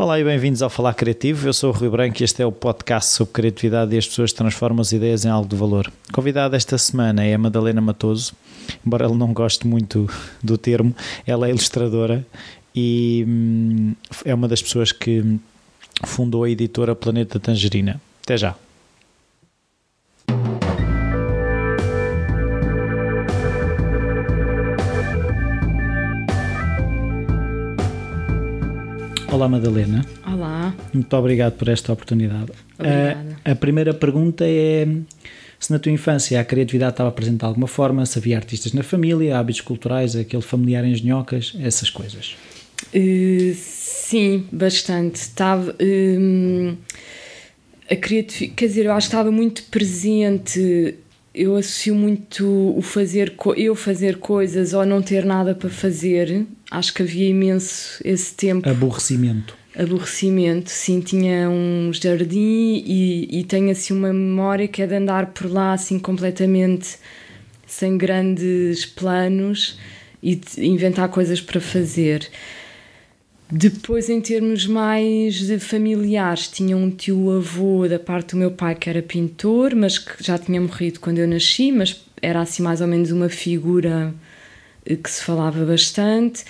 Olá e bem-vindos ao Falar Criativo. Eu sou o Rui Branco e este é o podcast sobre criatividade e as pessoas transformam as ideias em algo de valor. Convidada esta semana é a Madalena Matoso, embora ela não goste muito do termo, ela é ilustradora e hum, é uma das pessoas que fundou a editora Planeta Tangerina. Até já. Olá Madalena. Olá. Muito obrigado por esta oportunidade. Obrigada. A, a primeira pergunta é se na tua infância a criatividade estava presente de alguma forma, se havia artistas na família, hábitos culturais, aquele familiar em genhocas, essas coisas. Uh, sim, bastante. Estava. hum, a criatividade. Quer dizer, eu acho que estava muito presente. Eu associo muito o fazer. Eu fazer coisas ou não ter nada para fazer. Acho que havia imenso esse tempo. Aborrecimento. aborrecimento. Sim, tinha um jardim e, e tenho assim uma memória que é de andar por lá assim completamente sem grandes planos e de inventar coisas para fazer. Depois, em termos mais de familiares, tinha um tio-avô da parte do meu pai que era pintor, mas que já tinha morrido quando eu nasci, mas era assim mais ou menos uma figura que se falava bastante.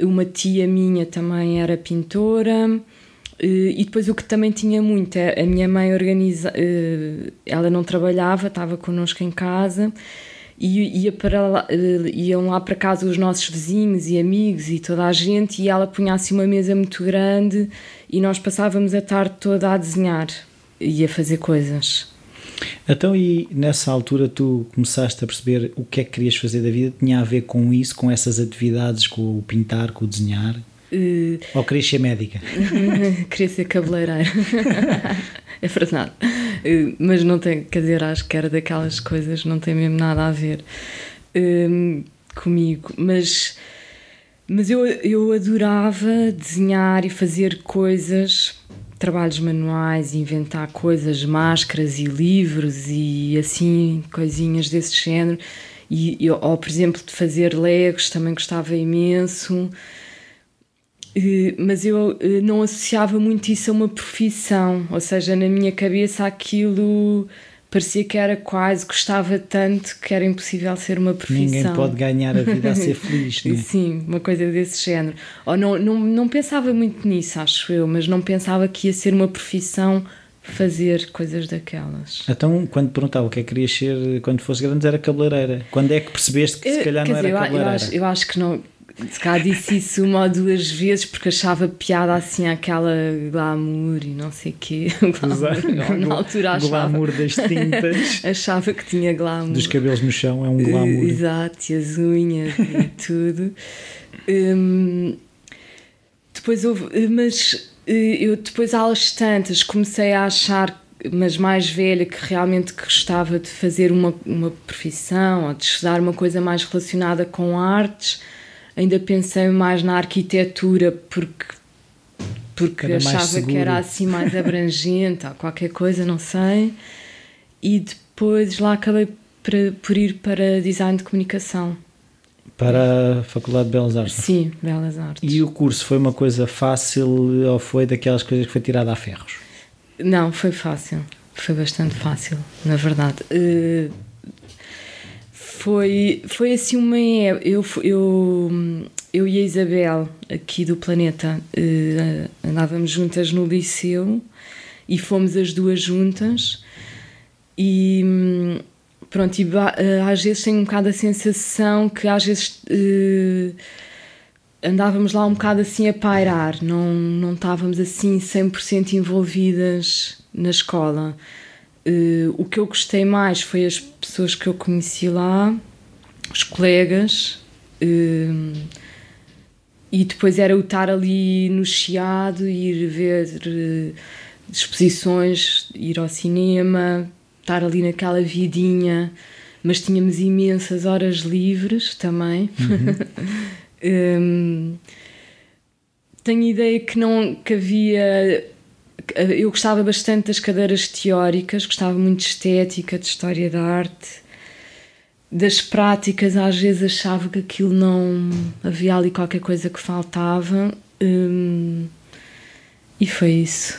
Uma tia minha também era pintora. Eh, E depois o que também tinha muito é a minha mãe organiza, eh, ela não trabalhava, estava connosco em casa e ia para lá, eh, iam lá para casa os nossos vizinhos e amigos e toda a gente e ela punha assim uma mesa muito grande e nós passávamos a tarde toda a desenhar e a fazer coisas. Então, e nessa altura tu começaste a perceber o que é que querias fazer da vida? Tinha a ver com isso, com essas atividades, com o pintar, com o desenhar? Eh, Ou querias ser médica? Queria ser cabeleireira. é verdade. Eh, Mas não tem, quer dizer, acho que era daquelas coisas, não tem mesmo nada a ver hum, comigo. Mas, mas eu, eu adorava desenhar e fazer coisas, trabalhos manuais, inventar coisas, máscaras e livros e assim, coisinhas desse género. E, eu- ou, por exemplo, de fazer legos, também gostava imenso. Eh, mas eu eh, não associava muito isso a uma profissão, ou seja, na minha cabeça aquilo parecia que era quase, gostava tanto que era impossível ser uma profissão. Ninguém pode ganhar a vida a ser feliz, não é? Sim, uma coisa desse género. Ou não, não, não pensava muito nisso, acho eu, mas não pensava que ia ser uma profissão fazer coisas daquelas. Então, quando perguntava o que é que querias ser quando fosse grande, era cabeleireira. Quando é que percebeste que se Eh, calhar quer não era dizer, eu- eu, cabeleireira? acho, eu acho que não. Se calhar disse isso uma ou duas vezes porque achava piada assim aquela glamour e não sei o quê. Glamour, na altura achava, glamour das tintas, achava que tinha glamour. dos cabelos no chão, é um glamour. Exato, e as unhas e tudo. Hum, depois houve, mas eh, eu depois às tantas comecei a achar, mas mais velha, que realmente gostava de fazer uma, uma profissão ou de estudar uma coisa mais relacionada com artes. Ainda pensei mais na arquitetura porque porque Era achava que era assim mais abrangente ou qualquer coisa, não sei. E depois lá acabei por, por ir para design de comunicação. Para a Faculdade de Belas Artes. Sim, belas artes. E o curso foi uma coisa fácil ou foi daquelas coisas que foi tirada a ferros? Não, foi fácil. Foi bastante fácil, na verdade. Eh, foi, foi assim uma época. Eu, eu, eu e a Isabel, aqui do Planeta, eh, andávamos juntas no liceu e fomos as duas juntas. E pronto, e eh, às vezes tenho um bocado a sensação que às vezes. eh, andávamos lá um bocado assim a pairar, não, não estávamos assim 100% envolvidas na escola. Eh, o que eu gostei mais foi as pessoas que eu conheci lá, os colegas, eh, e depois era o estar ali no Chiado, ir ver eh, exposições, ir ao cinema, estar ali naquela vidinha, mas tínhamos imensas horas livres também. Hum, tenho ideia que não que havia eu gostava bastante das cadeiras teóricas, gostava muito de estética, de história da arte. Das práticas, às vezes achava que aquilo não. havia ali qualquer coisa que faltava. Hum, E foi isso.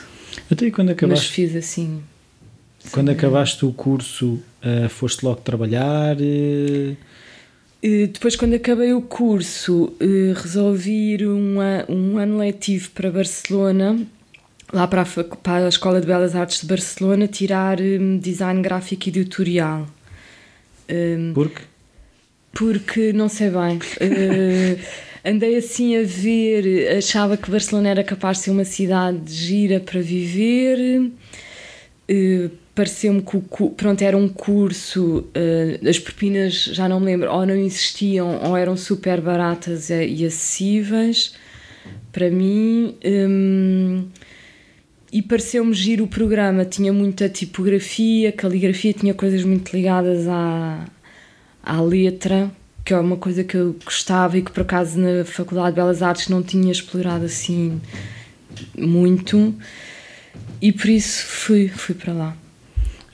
Até quando acabaste, Mas fiz assim. quando acabaste o curso, uh, foste logo trabalhar? Uh... Depois, quando acabei o curso, resolvi ir um ano letivo para Barcelona, lá para a, para a Escola de Belas Artes de Barcelona, tirar um, design gráfico e editorial. Um, Por quê? Porque não sei bem. Uh, andei assim a ver, achava que Barcelona era capaz de ser uma cidade gira para viver. Uh, Pareceu-me que o, pronto, era um curso, uh, as propinas já não me lembro, ou não existiam ou eram super baratas e acessíveis para mim. Um, e pareceu-me giro o programa, tinha muita tipografia, caligrafia, tinha coisas muito ligadas à, à letra, que é uma coisa que eu gostava e que por acaso na Faculdade de Belas Artes não tinha explorado assim muito e por isso fui, fui para lá.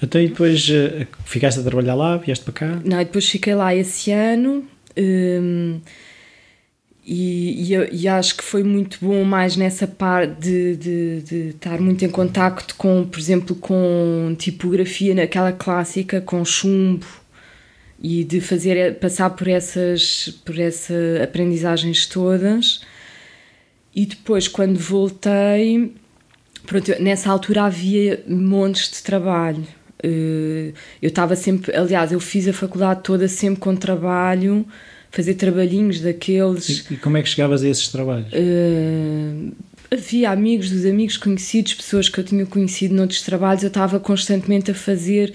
Então e depois uh, ficaste a trabalhar lá, vieste para cá? Não, depois fiquei lá esse ano um, e, e, e, acho que foi muito bom mais nessa parte de, de, de, estar muito em contacto com, por exemplo, com tipografia naquela clássica, com chumbo e de fazer passar por essas por essas aprendizagens todas. E depois quando voltei pronto, nessa altura havia montes de trabalho. Eh, eu estava sempre aliás eu fiz a faculdade toda sempre com trabalho fazer trabalhinhos daqueles e, e como é que chegavas a esses trabalhos uh, havia amigos dos amigos conhecidos pessoas que eu tinha conhecido noutros trabalhos eu estava constantemente a fazer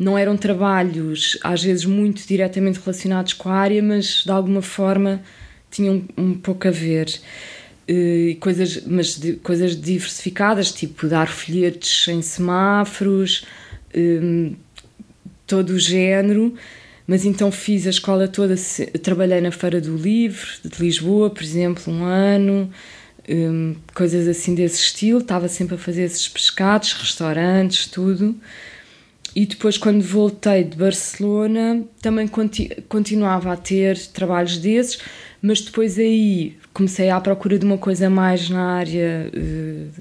não eram trabalhos às vezes muito diretamente relacionados com a área, mas de alguma forma tinham um pouco a ver. E coisas, mas de, coisas diversificadas, tipo dar folhetos em semáforos, um, todo o género. Mas então fiz a escola toda, trabalhei na Feira do Livro de Lisboa, por exemplo, um ano, um, coisas assim desse estilo. Estava sempre a fazer esses pescados, restaurantes, tudo. E depois, quando voltei de Barcelona, também continuava a ter trabalhos desses, mas depois aí comecei à procura de uma coisa mais na área uh,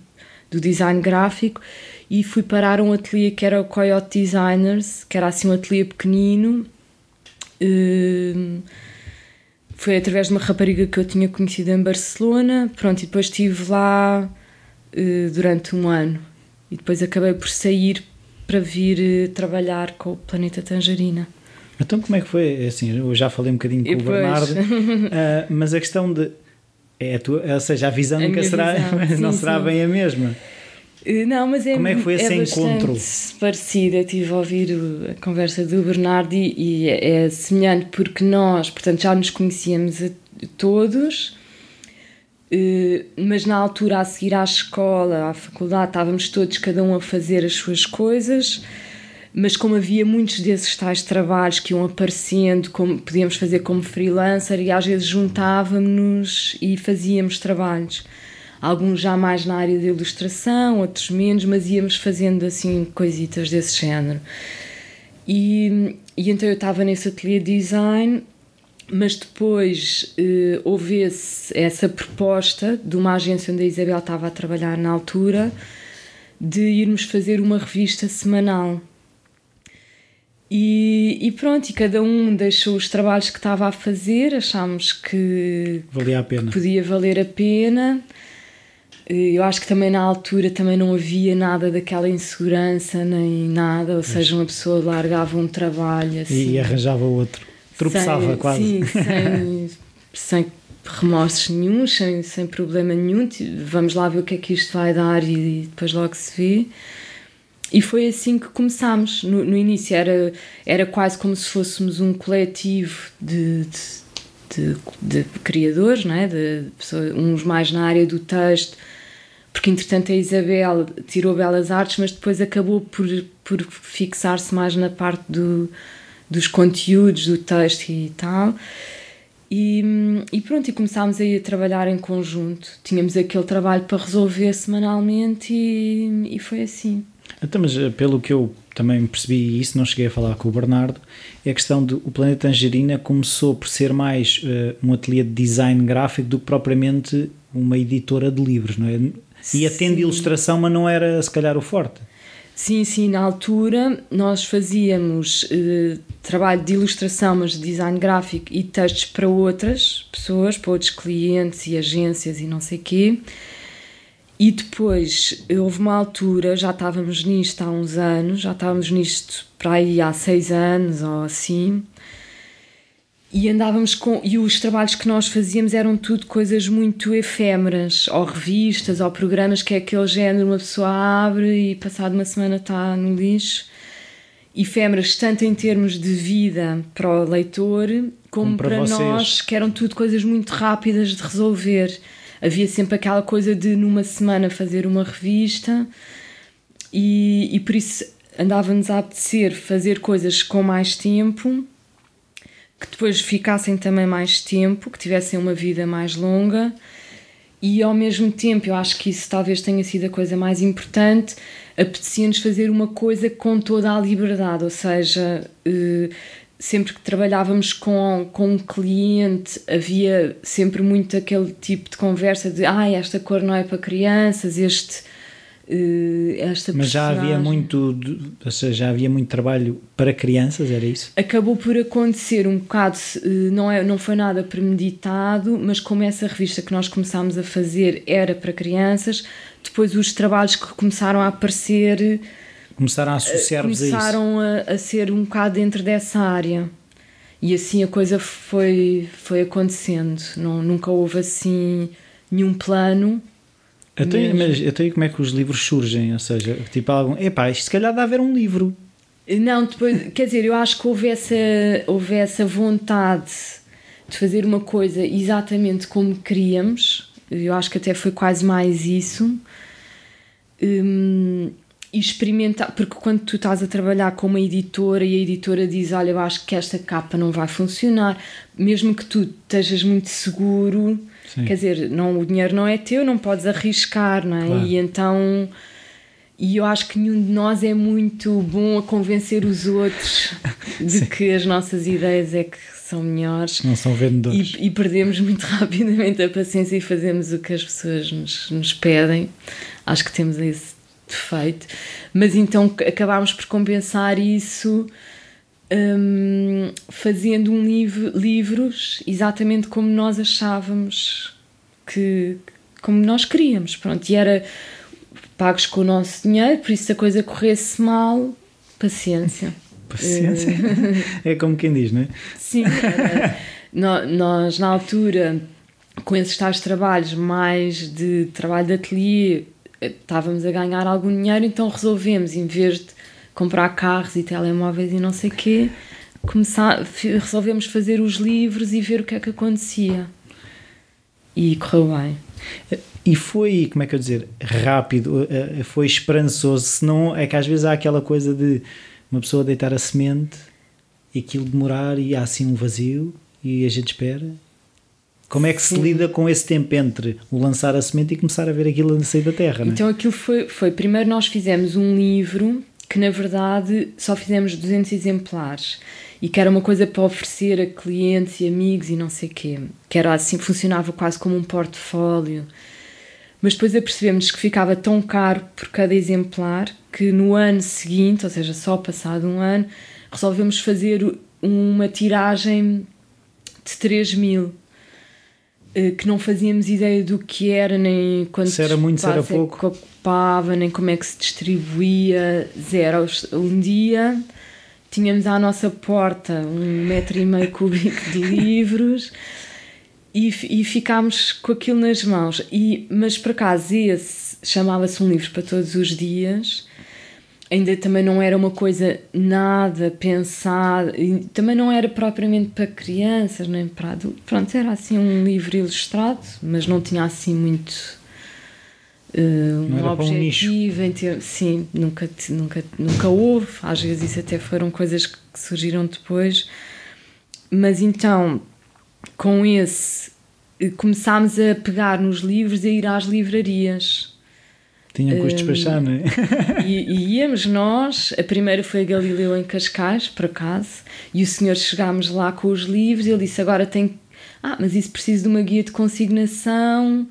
do design gráfico e fui parar um ateliê que era o Coyote Designers, que era assim um ateliê pequenino. Uh, foi através de uma rapariga que eu tinha conhecido em Barcelona. Pronto, e depois estive lá uh, durante um ano. E depois acabei por sair para vir eh, trabalhar com o Planeta Tangerina. Então, como é que foi? É assim, eu já falei um bocadinho com e o depois... Bernardo, uh, mas a questão de. É a tua, ou seja, a visão a nunca será, visão. não sim, será sim. bem a mesma. Eh, não, mas é, Como é que foi esse é encontro? parecida. Estive a ouvir a conversa do Bernardo e, e é, é semelhante porque nós, portanto, já nos conhecíamos todos eh, mas na altura a seguir à escola, à faculdade, estávamos todos, cada um a fazer as suas coisas, mas como havia muitos desses tais trabalhos que iam aparecendo, como podíamos fazer como freelancer, e às vezes juntávamos-nos e fazíamos trabalhos. Alguns já mais na área de ilustração, outros menos, mas íamos fazendo assim coisitas desse género. E, e então eu estava nesse ateliê de design mas depois uh, houve esse, essa proposta de uma agência onde a Isabel estava a trabalhar na altura de irmos fazer uma revista semanal. E, e, pronto, e cada um deixou os trabalhos que estava a fazer, achámos que, Valia a pena. Que podia valer a pena. Eh, eu acho que também na altura também não havia nada daquela insegurança nem nada, ou seja, uma pessoa largava um trabalho assim. E arranjava outro tropeçava sem, quase. Sim, sem, sem remorsos nenhum, sem, sem problema nenhum. Vamos lá ver o que é que isto vai dar e, depois logo se vê. E foi assim que começámos. No, no início era, era quase como se fôssemos um coletivo de, de, de, de criadores, não é? de pessoas, uns mais na área do texto, porque entretanto a Isabel tirou Belas Artes, mas depois acabou por, por fixar-se mais na parte do, dos conteúdos do texto e tal. E, e, pronto, e começámos aí a trabalhar em conjunto. Tínhamos aquele trabalho para resolver semanalmente e, e foi assim. Então, mas eh, pelo que eu também percebi, e isso não cheguei a falar com o Bernardo, é a questão do o Planeta Tangerina começou por ser mais uh, um ateliê de design gráfico do que propriamente uma editora de livros, não é? E atende ilustração, mas não era se calhar o forte. Sim, sim, na altura nós fazíamos eh, trabalho de ilustração, mas de design gráfico e textos para outras pessoas, para outros clientes e agências e não sei quê. E depois houve uma altura, já estávamos nisto há uns anos, já estávamos nisto para aí há seis anos ou assim, e andávamos com. E os trabalhos que nós fazíamos eram tudo coisas muito efêmeras, ou revistas, ou programas que é aquele género, uma pessoa abre e passado uma semana está no lixo. Efêmeras, tanto em termos de vida para o leitor, como, como para, para nós, que eram tudo coisas muito rápidas de resolver. Havia sempre aquela coisa de numa semana fazer uma revista, e, e por isso andava-nos a apetecer fazer coisas com mais tempo que depois ficassem também mais tempo, que tivessem uma vida mais longa. E ao mesmo tempo, eu acho que isso talvez tenha sido a coisa mais importante, apetecia-nos fazer uma coisa com toda a liberdade, ou seja, eh, sempre que trabalhávamos com, com um cliente havia sempre muito aquele tipo de conversa de ah, esta cor não é para crianças, este esta Mas já havia muito, ou seja, já havia muito trabalho para crianças, era isso? Acabou por acontecer um bocado, eh, não, é, não foi nada premeditado, mas como essa revista que nós começámos a fazer era para crianças, depois os trabalhos que começaram a aparecer começaram a associar-vos a isso. Começaram a, a ser um bocado dentro dessa área. E assim a coisa foi, foi acontecendo. Não, nunca houve assim nenhum plano até, mas até como é que os livros surgem? Ou seja, tipo algum. Epá, isto se calhar dá a ver um livro. Não, depois, quer dizer, eu acho que houve essa, houve essa vontade de fazer uma coisa exatamente como queríamos. Eu acho que até foi quase mais isso. Um, e experimentar, porque quando tu estás a trabalhar com uma editora e a editora diz: Olha, eu acho que esta capa não vai funcionar, mesmo que tu estejas muito seguro Sim. Quer dizer, não, o dinheiro não é teu, não podes arriscar, não é? Claro. E então. E eu acho que nenhum de nós é muito bom a convencer os outros de que as nossas ideias é que são melhores. Não são vendedores. E, e, perdemos muito rapidamente a paciência e fazemos o que as pessoas nos, nos pedem. Acho que temos esse defeito. Mas então acabámos por compensar isso um, fazendo um livro, livros exatamente como nós achávamos que como nós queríamos, pronto, e era pagos com o nosso dinheiro, por isso se a coisa corresse mal, paciência. Paciência. é como quem diz, não é? Sim, era, nós na altura, com esses tais trabalhos mais de trabalho de ateliê, estávamos a ganhar algum dinheiro, então resolvemos, em vez de comprar carros e telemóveis e não sei o quê, começar, resolvemos fazer os livros e ver o que é que acontecia. E correu bem. E foi, como é que eu dizer, rápido, eh, eh, foi esperançoso, senão é que às vezes há aquela coisa de uma pessoa deitar a semente e aquilo demorar e há assim um vazio e a gente espera. Como é que Sim. se lida com esse tempo entre o lançar a semente e começar a ver aquilo a sair da terra? Então é? aquilo foi, foi, primeiro nós fizemos um livro que na verdade só fizemos 200 exemplares e que era uma coisa para oferecer a clientes e amigos e não sei quê, que era assim, funcionava quase como um portfólio. Mas depois apercebemos que ficava tão caro por cada exemplar que no ano seguinte, ou seja, só passado um ano, resolvemos fazer uma tiragem de 3 mil que não fazíamos ideia do que era, nem quanto se era muito, se era pouco. ocupava, nem como é que se distribuía, zero. Um dia tínhamos à nossa porta um metro e meio cúbico de livros e, e ficámos com aquilo nas mãos. E, mas por acaso esse chamava-se um livro para todos os dias ainda também não era uma coisa nada pensada, também não era propriamente para crianças, nem para adultos. Pronto, era assim um livro ilustrado, mas não tinha assim muito. Uh, um objetivo um em ter, sim, nunca, nunca, nunca houve, às vezes isso até foram coisas que surgiram depois, mas então com esse começámos a pegar nos livros e a ir às livrarias tinha que os despachar, não é? E, e, íamos nós, a primeira foi a Galileu em Cascais, por acaso, e o senhor chegámos lá com os livros e ele disse: Agora tem. Ah, mas isso precisa de uma guia de consignação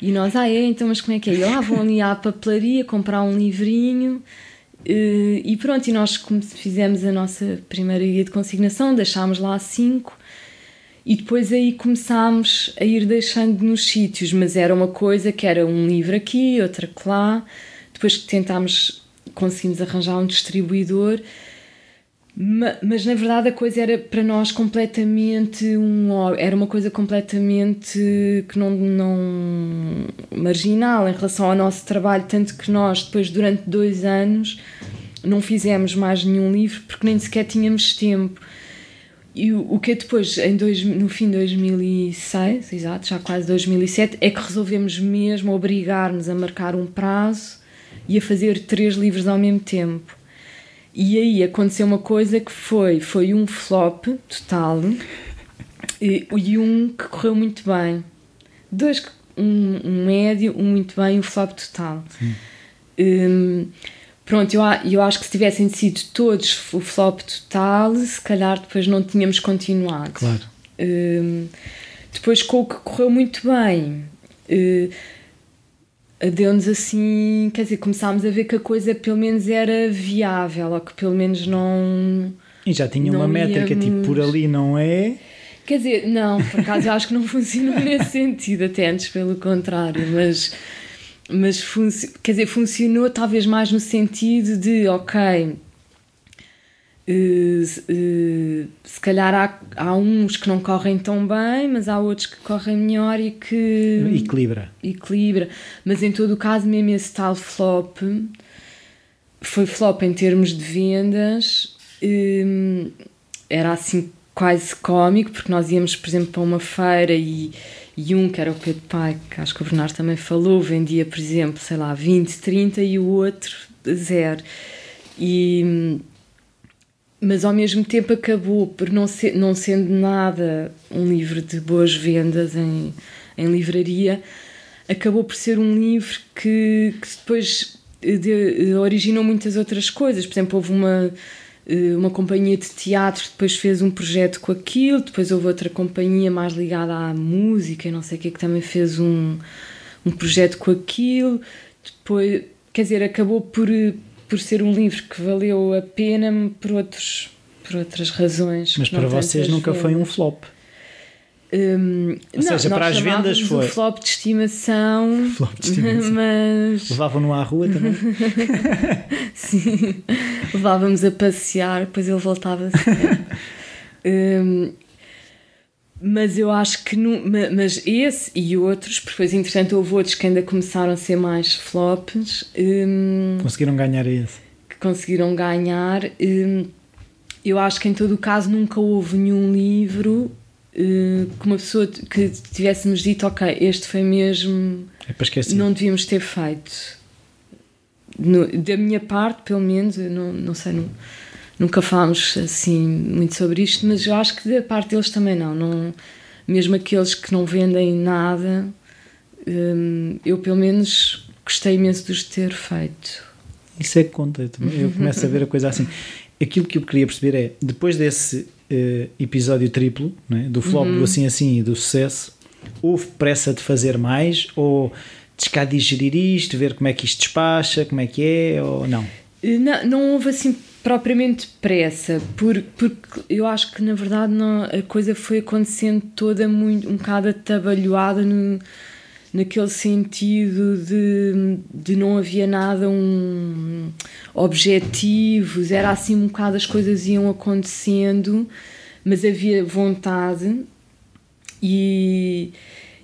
E nós, ah, é, então, mas como é que é? E lá vão ali à papelaria comprar um livrinho. Uh, e pronto, e nós fizemos a nossa primeira guia de consignação, deixámos lá cinco e depois aí começámos a ir deixando nos sítios, mas era uma coisa que era um livro aqui, outra lá. Depois que tentámos, conseguimos arranjar um distribuidor, mas na verdade a coisa era para nós completamente um era uma coisa completamente que não, não marginal em relação ao nosso trabalho, tanto que nós depois durante dois anos não fizemos mais nenhum livro porque nem sequer tínhamos tempo e o, que é depois, em dois, no fim de 2006, exato, já quase 2007, é que resolvemos mesmo obrigar-nos a marcar um prazo e a fazer três livros ao mesmo tempo. E aí aconteceu uma coisa que foi, foi um flop total e, e um que correu muito bem. Dois, um, um médio, um muito bem e um flop total. Um, Pronto, eu, eu acho que se tivessem sido todos o flop total, se calhar depois não tínhamos continuado. Claro. Uh, depois, com o que correu muito bem, uh, deu-nos assim. Quer dizer, começámos a ver que a coisa pelo menos era viável, ou que pelo menos não. E já tinha uma métrica, íamos... tipo, por ali não é. Quer dizer, não, por acaso eu acho que não funcionou nesse sentido, até antes pelo contrário, mas mas quer dizer, funcionou talvez mais no sentido de, ok, Uh, uh, se calhar há, há uns que não correm tão bem, mas há outros que correm melhor e que equilibra. equilibra. Mas em todo o caso, mesmo esse tal flop foi flop em termos de vendas, um, era assim quase cómico, porque nós íamos, por exemplo, para uma feira e e um que era o Pedro Pai, que acho que o Bernardo também falou, vendia, por exemplo, sei lá, 20, 30 e o outro zero. E, mas ao mesmo tempo acabou por não, ser, não sendo nada um livro de boas vendas em, em livraria, acabou por ser um livro que, que depois de, originou muitas outras coisas. Por exemplo, houve uma eh, uma companhia de teatro que depois fez um projeto com aquilo, depois houve outra companhia mais ligada à música e não sei o que que também fez um, um projeto com aquilo. Depois, quer dizer, acabou por, por ser um livro que valeu a pena por, outros, por outras razões. Mas para vocês nunca foi um flop. Um, Ou não, seja, para as vendas foi. Flop de estimação. Flop de estimação. Mas... Levavam-no à rua também? Sim, levávamos a passear, depois ele voltava um, mas eu acho que. No, mas esse e outros, porque depois, entretanto, houve outros que ainda começaram a ser mais flops. Um, conseguiram ganhar esse? Que conseguiram ganhar. Um, eu acho que em todo o caso nunca houve nenhum livro que uma pessoa que tivéssemos dito, ok, este foi mesmo. É para esquecer. Não devíamos ter feito. No, da minha parte, pelo menos, eu não, não sei, não, nunca falámos assim muito sobre isto, mas eu acho que da parte deles também não. não mesmo aqueles que não vendem nada, um, eu pelo menos gostei imenso de os ter feito. Isso é que conta, eu começo a ver a coisa assim. Aquilo que eu queria perceber é, depois desse uh, episódio triplo, é? do flop uhum. do assim assim e do sucesso, houve pressa de fazer mais ou de digerir isto, ver como é que isto despacha, como é que é ou não? Eh, não, não houve assim propriamente pressa, porque, porque eu acho que na verdade não, a coisa foi acontecendo toda muito, um bocado atabalhoada no, naquele sentido de, de não havia nada um objetivos, era assim um bocado as coisas iam acontecendo, mas havia vontade e,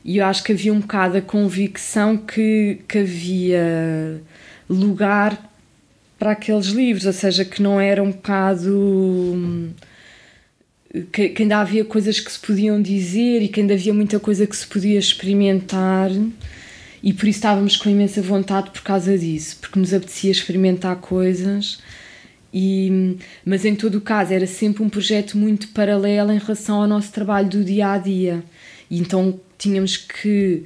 e eu acho que havia um bocado a convicção que, que havia lugar para aqueles livros, ou seja, que não era um bocado que, que, ainda havia coisas que se podiam dizer e que ainda havia muita coisa que se podia experimentar e por isso estávamos com imensa vontade por causa disso, porque nos apetecia experimentar coisas. E, mas em todo o caso era sempre um projeto muito paralelo em relação ao nosso trabalho do dia a dia. E então tínhamos que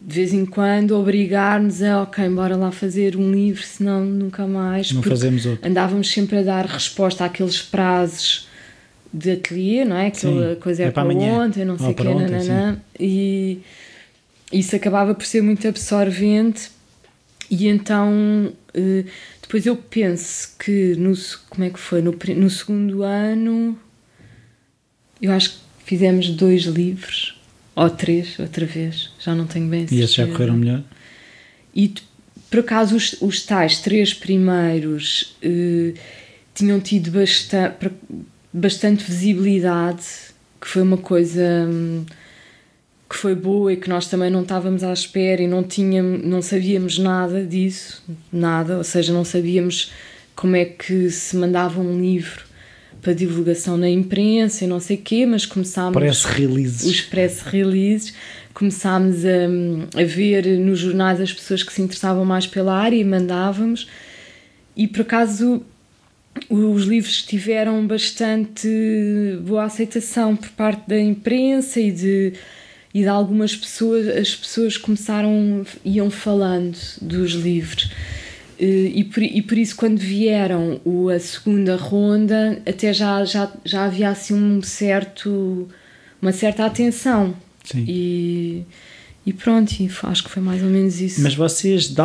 de vez em quando obrigar-nos a ok, bora lá fazer um livro, senão nunca mais. Não fazemos outro. Andávamos sempre a dar resposta àqueles prazos de ateliê, não é? Aquela sim, coisa é, é para, para ontem, não sei o quê, nananã. E, isso acabava por ser muito absorvente e então uh, depois eu penso que no, como é que foi? No, no segundo ano eu acho que fizemos dois livros ou três outra vez, já não tenho bem E esses já correram melhor? E por acaso os, os tais três primeiros uh, tinham tido bastante, bastante visibilidade, que foi uma coisa um, que foi boa e que nós também não estávamos à espera e não tínhamos, não sabíamos nada disso, nada, ou seja, não sabíamos como é que se mandava um livro para divulgação na imprensa e não sei o quê, mas começámos... Press releases. Os press releases. Começámos a, a ver nos jornais as pessoas que se interessavam mais pela área e mandávamos. E por acaso os livros tiveram bastante boa aceitação por parte da imprensa e de e de algumas pessoas as pessoas começaram iam falando dos livros. E por, e por isso quando vieram o, a segunda ronda até já, já, já havia assim um certo uma certa atenção. Sim. E, e pronto acho que foi mais ou menos isso. Mas vocês de,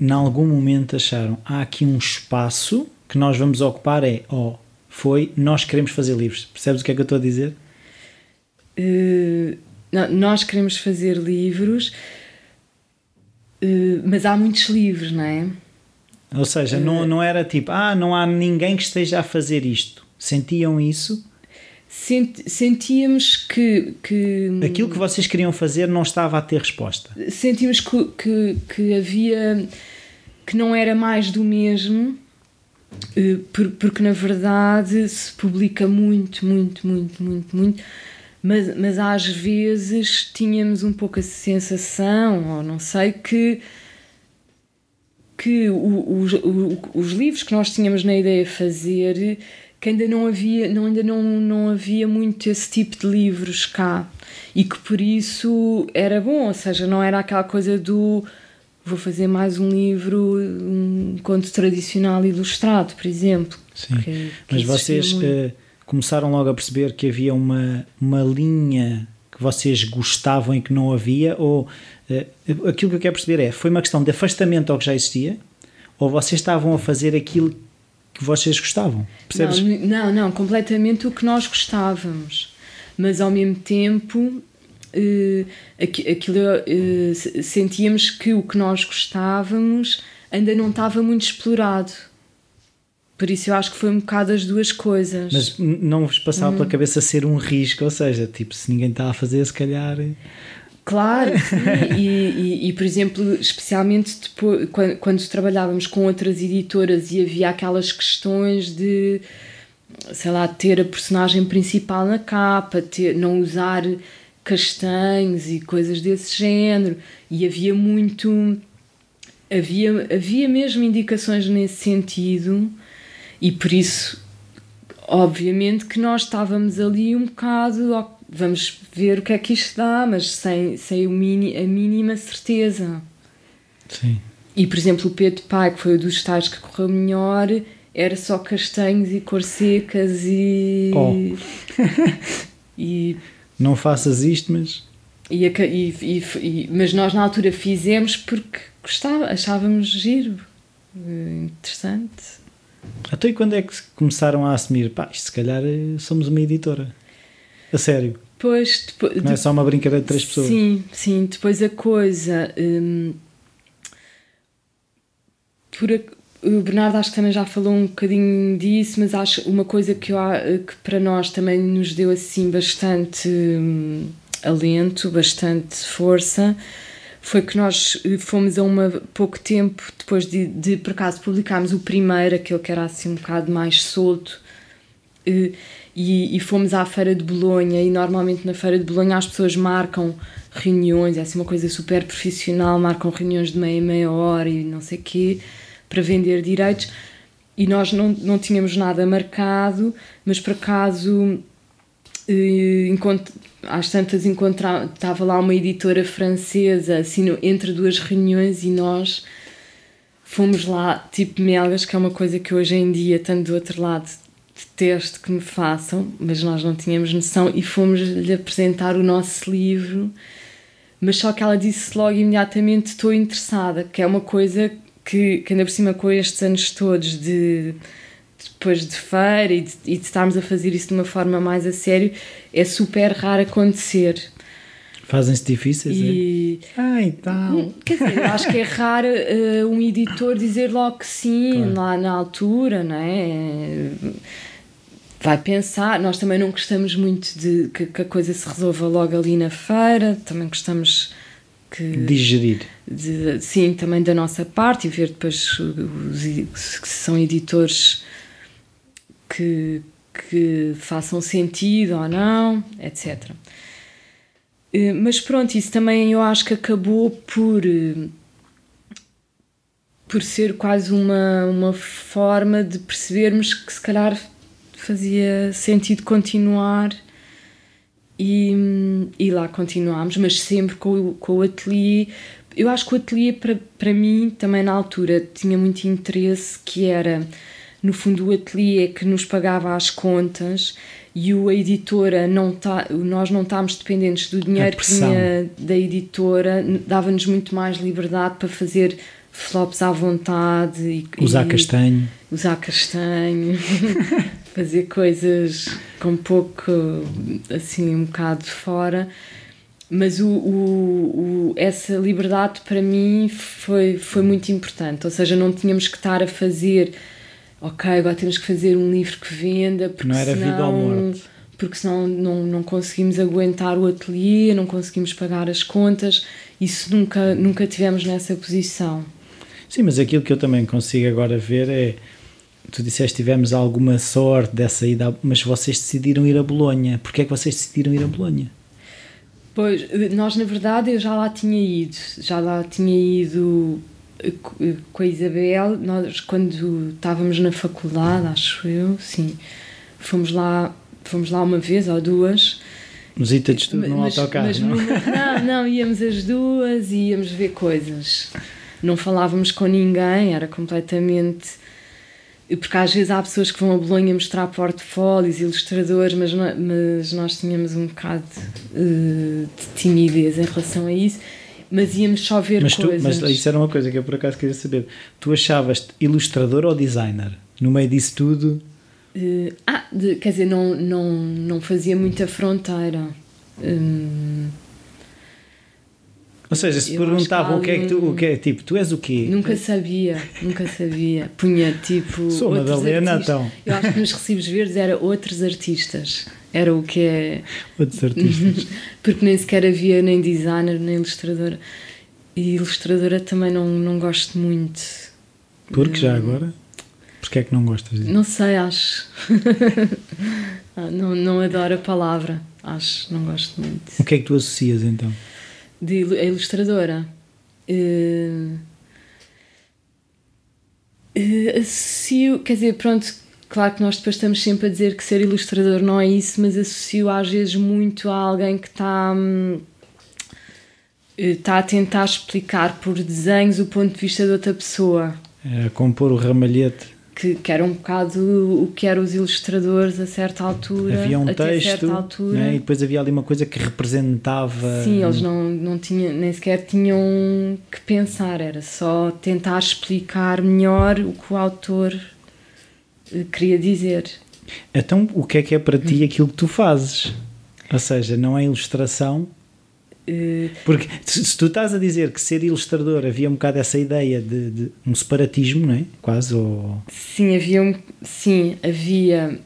em algum momento acharam há aqui um espaço que nós vamos ocupar é ó, oh, foi nós queremos fazer livros percebes o que é que eu estou a dizer? Uh, não, nós queremos fazer livros uh, mas há muitos livros, não é? Ou seja, não, não era tipo, ah, não há ninguém que esteja a fazer isto. Sentiam isso? sentíamos que, que. Aquilo que vocês queriam fazer não estava a ter resposta. Sentimos que, que, que havia. que não era mais do mesmo, eh, porque na verdade se publica muito, muito, muito, muito, muito. Mas, mas às vezes tínhamos um pouco a sensação, ou não sei, que que os, os livros que nós tínhamos na ideia de fazer que ainda não havia não ainda não, não havia muito esse tipo de livros cá e que por isso era bom ou seja não era aquela coisa do vou fazer mais um livro um conto tradicional ilustrado por exemplo sim. que, que mas vocês uh, começaram logo a perceber que havia uma uma linha que vocês gostavam e que não havia ou uh, aquilo que eu quero perceber é foi uma questão de afastamento ao que já existia ou vocês estavam a fazer aquilo que vocês gostavam? Percebes? Não, não, não completamente o que nós gostávamos. Mas ao mesmo tempo aquilo uh, sentíamos que o que nós gostávamos ainda não estava muito explorado por isso eu acho que foi um bocado as duas coisas. Mas não vos passava hum. pela cabeça ser um risco, ou seja, tipo, se ninguém está a fazer, se calhar. Claro, e, e, e, por exemplo, especialmente depois, quando, quando trabalhávamos com outras editoras e havia aquelas questões de, sei lá, ter a personagem principal na capa, ter, não usar castanhos e coisas desse género, e havia muito. Havia, havia mesmo indicações nesse sentido e por isso, obviamente, que nós estávamos ali um bocado. Vamos ver o que é que isto dá, mas sem, sem o mini, a mínima certeza. Sim. E, por exemplo, o Pedro Pai, que foi o dos tais que correu melhor, era só castanhos e cor secas e. Oh. e não faças isto, mas. E, e, e, mas nós na altura fizemos porque gostava, achávamos giro, eh, interessante. Até quando é que começaram a assumir? Pá, isto se calhar eh, somos uma editora. A sério. Pois, depois, não é só uma brincadeira de três pessoas. Sim, sim. Depois a coisa. Hum, por o Bernardo acho que também já falou um bocadinho disso, mas acho uma coisa que, eu, que para nós também nos deu assim bastante hum, alento, bastante força foi que nós eh, fomos a uma pouco tempo depois de, de por acaso publicarmos o primeiro, aquele que era assim um bocado mais solto, eh, e, e, fomos à Feira de Bolonha. E normalmente na Feira de Bolonha as pessoas marcam reuniões, é assim uma coisa super profissional, marcam reuniões de meia meia hora e não sei quê para vender direitos. E nós não, não tínhamos nada marcado, mas por acaso eh, às tantas estava lá uma editora francesa assim entre duas reuniões e nós fomos lá tipo melgas que é uma coisa que hoje em dia tanto do outro lado detesto que me façam mas nós não tínhamos noção e fomos lhe apresentar o nosso livro mas só que ela disse logo imediatamente: Estou interessada, que é uma coisa que, que ainda por cima com estes anos todos de depois de feira e de, e de estarmos a fazer isso de uma forma mais a sério, é super raro acontecer. Fazem-se difíceis, e... é? Ah, então. Quer dizer, acho que é raro uh, um editor dizer logo que sim, claro. lá na altura, não é? Vai pensar, nós também não gostamos muito de que, que a coisa se resolva logo ali na feira, também gostamos que. Digerir. De, sim, também da nossa parte e ver depois os, se são editores que, que façam sentido ou não, etc. Eh, mas pronto, isso também eu acho que acabou por eh, por ser quase uma, uma forma de percebermos que se calhar fazia sentido continuar e, e lá continuámos, mas sempre com, o, com o ateliê. Eu acho que o ateliê para, para mim também na altura tinha muito interesse que era no fundo o ateliê que nos pagava as contas e a editora não tá, nós não estávamos dependentes do dinheiro que vinha da editora, dava-nos muito mais liberdade para fazer flops à vontade e, usar e, castanho usar castanho fazer coisas com pouco assim um bocado fora mas o, o, o, essa liberdade para mim foi, foi muito importante ou seja, não tínhamos que estar a fazer ok, agora temos que fazer um livro que venda, porque não era senão, vida ou morte. Porque senão não, não conseguimos aguentar o ateliê, não conseguimos pagar as contas, isso nunca, nunca tivemos nessa posição. Sim, mas aquilo que eu também consigo agora ver é. Tu disseste tivemos alguma sorte dessa ida, mas vocês decidiram ir a Bolonha. Porquê é que vocês decidiram ir a Bolonha? Pois, nós na verdade eu já lá tinha ido, já lá tinha ido com a Isabel, nós quando estávamos na faculdade, acho eu, sim, fomos lá, fomos lá uma vez ou duas. Visita de estudo no autocarro, mas, não? não? Não, íamos as duas e íamos ver coisas. Não falávamos com ninguém, era completamente... Porque às vezes há pessoas que vão a Bolonha mostrar portfólios, ilustradores, mas, mas nós tínhamos um bocado uh, de timidez em relação a isso mas íamos só ver mas coisas. Tu, mas isso era uma coisa que eu por acaso queria saber. Tu achavas ilustrador ou designer? No meio disso tudo? Uh, ah, de, quer dizer, não, não, não fazia muita fronteira. Hum, ou seja, se perguntavam o que é que tu, o que é, tipo, tu és o quê? Nunca sabia, nunca sabia. Punha tipo. Sou Madalena, então. Eu acho que nos recibos verdes era outros artistas. Era o que é. Outros artistas. Porque nem sequer havia nem designer, nem ilustradora. E ilustradora também não, não gosto muito. Porque já agora? Porquê é que não gostas disso? Não sei, acho. Ah, não, não adoro a palavra. Acho, não gosto muito. O que é que tu associas então? De ilustradora. Uh, associo, quer dizer, pronto, Claro que nós depois estamos sempre a dizer que ser ilustrador não é isso, mas associo às vezes muito a alguém que está, hum, está a tentar explicar por desenhos o ponto de vista de outra pessoa. É, compor o ramalhete. Que, que era um bocado o que eram os ilustradores a certa altura. Havia um texto né? e depois havia ali uma coisa que representava. Sim, eles não, não tinham, nem sequer tinham que pensar, era só tentar explicar melhor o que o autor queria dizer. Então, o que é que é para ti aquilo que tu fazes? Ou seja, não é ilustração? Porque se tu estás a dizer que ser ilustrador havia um bocado essa ideia de, de um separatismo, não é? Quase ou... Sim, havia um, sim, havia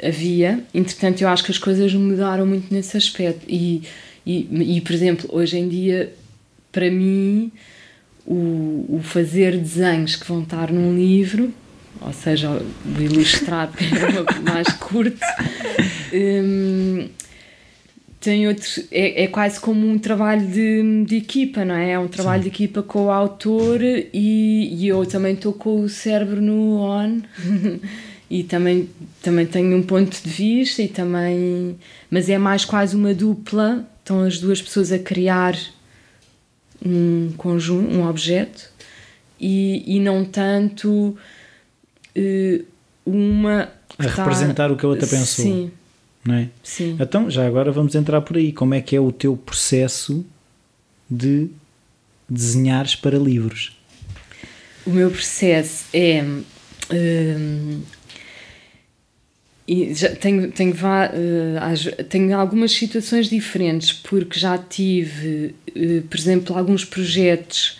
havia, entretanto eu acho que as coisas mudaram muito nesse aspecto e, e, e por exemplo, hoje em dia para mim o, o fazer desenhos que vão estar num livro ou seja, o ilustrar, porque é mais curto. Um, tem outro, é, é quase como um trabalho de, de equipa, não é? É um trabalho Sim. de equipa com o autor e, e eu também estou com o cérebro no on e também, também tenho um ponto de vista e também mas é mais quase uma dupla estão as duas pessoas a criar um conjunto, um objeto e, e não tanto uh, uma. A representar o que a outra pensou. Sim. Não é? Sim. Então, já agora vamos entrar por aí. Como é que é o teu processo de desenhares para livros? O meu processo é. Hum, já tenho, tenho, uh, tenho algumas situações diferentes, porque já tive, uh, por exemplo, alguns projetos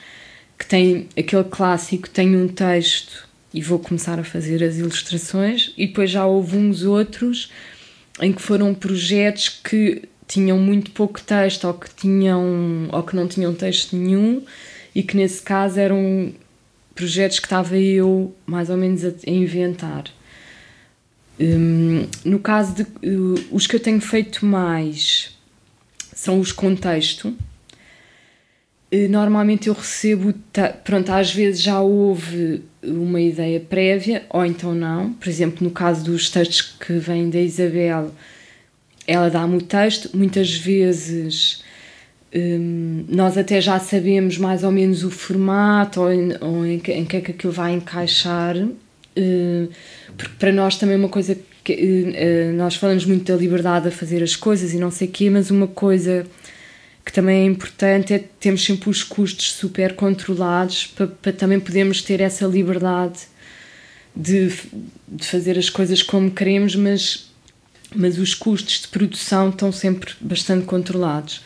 que têm aquele clássico, tenho um texto e vou começar a fazer as ilustrações, e depois já houve uns outros em que foram projetos que tinham muito pouco texto ou que tinham ou que não tinham texto nenhum e que nesse caso eram projetos que estava eu mais ou menos a, a inventar. Um, no caso de uh, os que eu tenho feito mais são os contexto. Uh, normalmente eu recebo, pronto, às vezes já houve uma ideia prévia ou então não. Por exemplo, no caso dos textos que vêm da Isabel, ela dá-me o texto, muitas vezes um, nós até já sabemos mais ou menos o formato ou em, ou em, em que é que aquilo vai encaixar, uh, porque para nós também é uma coisa que uh, nós falamos muito da liberdade a fazer as coisas e não sei o quê, mas uma coisa que também é importante é termos sempre os custos super controlados para, para também podermos ter essa liberdade de, de fazer as coisas como queremos, mas mas os custos de produção estão sempre bastante controlados.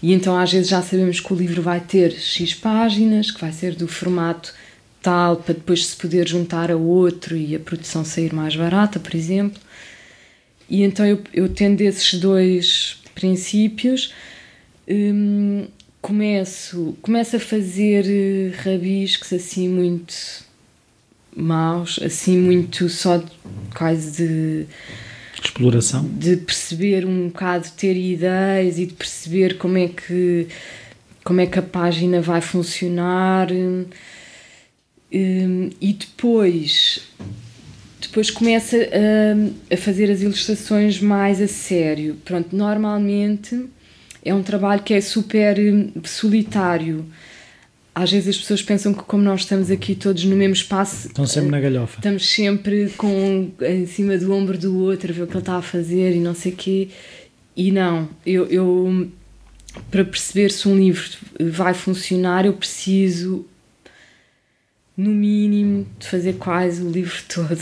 E então às vezes já sabemos que o livro vai ter X páginas, que vai ser do formato tal, para depois se poder juntar a outro e a produção sair mais barata, por exemplo. E então eu, eu tendo esses dois princípios, hum, começo, começo a fazer eh, rabiscos assim muito maus, assim muito só de, quase de exploração? de perceber um bocado de ter ideias e de perceber como é que como é que a página vai funcionar. Hum, e depois depois começa a, a fazer as ilustrações mais a sério. Pronto normalmente é um trabalho que é super hum, solitário. Às vezes as pessoas pensam que como nós estamos aqui todos no mesmo espaço estão sempre na galhofa. estamos sempre com em cima do ombro do outro a ver o que ele está a fazer e não sei o quê. E não eu, eu para perceber se um livro vai funcionar eu preciso no mínimo de fazer quase o livro todo.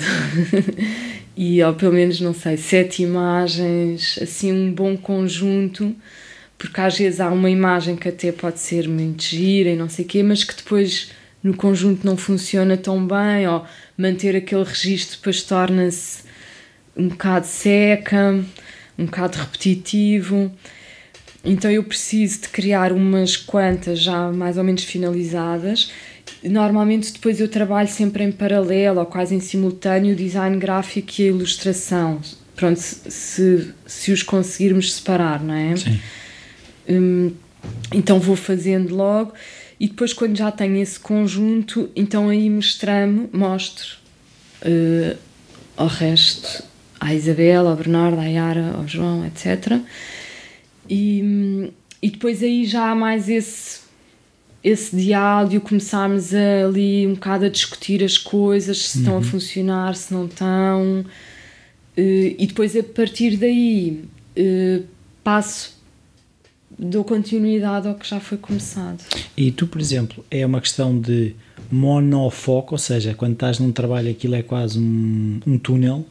E ou pelo menos não sei sete imagens assim um bom conjunto porque às vezes há uma imagem que até pode ser muito gira e não sei o quê, mas que depois no conjunto não funciona tão bem, ou manter aquele registro depois torna-se um bocado seca, um bocado repetitivo. Então eu preciso de criar umas quantas já mais ou menos finalizadas. Normalmente depois eu trabalho sempre em paralelo ou quase em simultâneo o design gráfico e a ilustração. Pronto, se, se os conseguirmos separar, não é? Sim. Hum, então vou fazendo logo e depois quando já tenho esse conjunto, então aí mostramo, mostro uh, ao resto, à Isabel, ao Bernardo, à Yara, ao João, etc. E, e depois aí já há mais esse esse diálogo, começarmos ali um bocado a discutir as coisas, se uhum. estão a uhum. funcionar, se não estão. Uh, e depois a partir daí uh, passo dou continuidade ao que já foi começado. E tu, por exemplo, é uma questão de monofoco, ou seja, quando estás num trabalho aquilo é quase um, um túnel,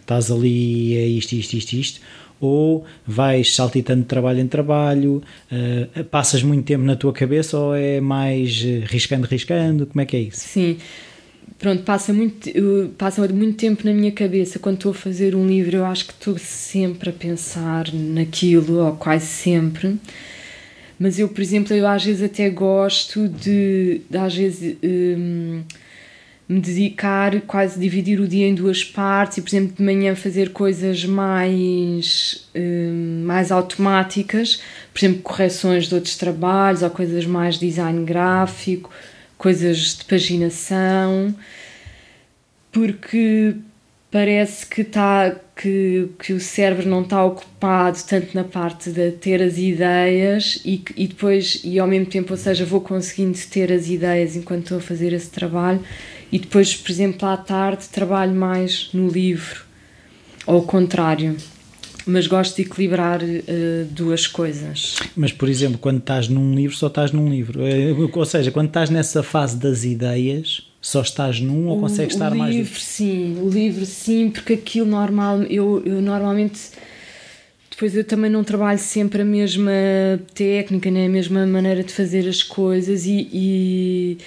estás ali, é isto, isto, isto, isto, ou vais saltitando de trabalho em trabalho, uh, passas muito tempo na tua cabeça ou é mais uh, riscando, riscando, como é que é isso? Sim, pronto, passa muito, passa muito tempo na minha cabeça quando estou a fazer um livro. Eu acho que estou sempre a pensar naquilo, ou quase sempre. Mas eu, por exemplo, eu às vezes até gosto de, de às vezes, um, me dedicar, quase dividir o dia em duas partes e, por exemplo, de manhã fazer coisas mais, um, mais automáticas, por exemplo, correções de outros trabalhos ou coisas mais design gráfico coisas de paginação, porque parece que, tá, que, que o cérebro não está ocupado tanto na parte de ter as ideias e, e depois, e ao mesmo tempo, ou seja, vou conseguindo ter as ideias enquanto estou a fazer esse trabalho e depois, por exemplo, à tarde trabalho mais no livro, ou ao contrário. Mas gosto de equilibrar uh, duas coisas. Mas, por exemplo, quando estás num livro, só estás num livro. Ou seja, quando estás nessa fase das ideias, só estás num ou consegues estar o mais. O livro, sim, o livro, sim, porque aquilo normal, eu, eu normalmente. Depois eu também não trabalho sempre a mesma técnica, nem a mesma maneira de fazer as coisas, e, e,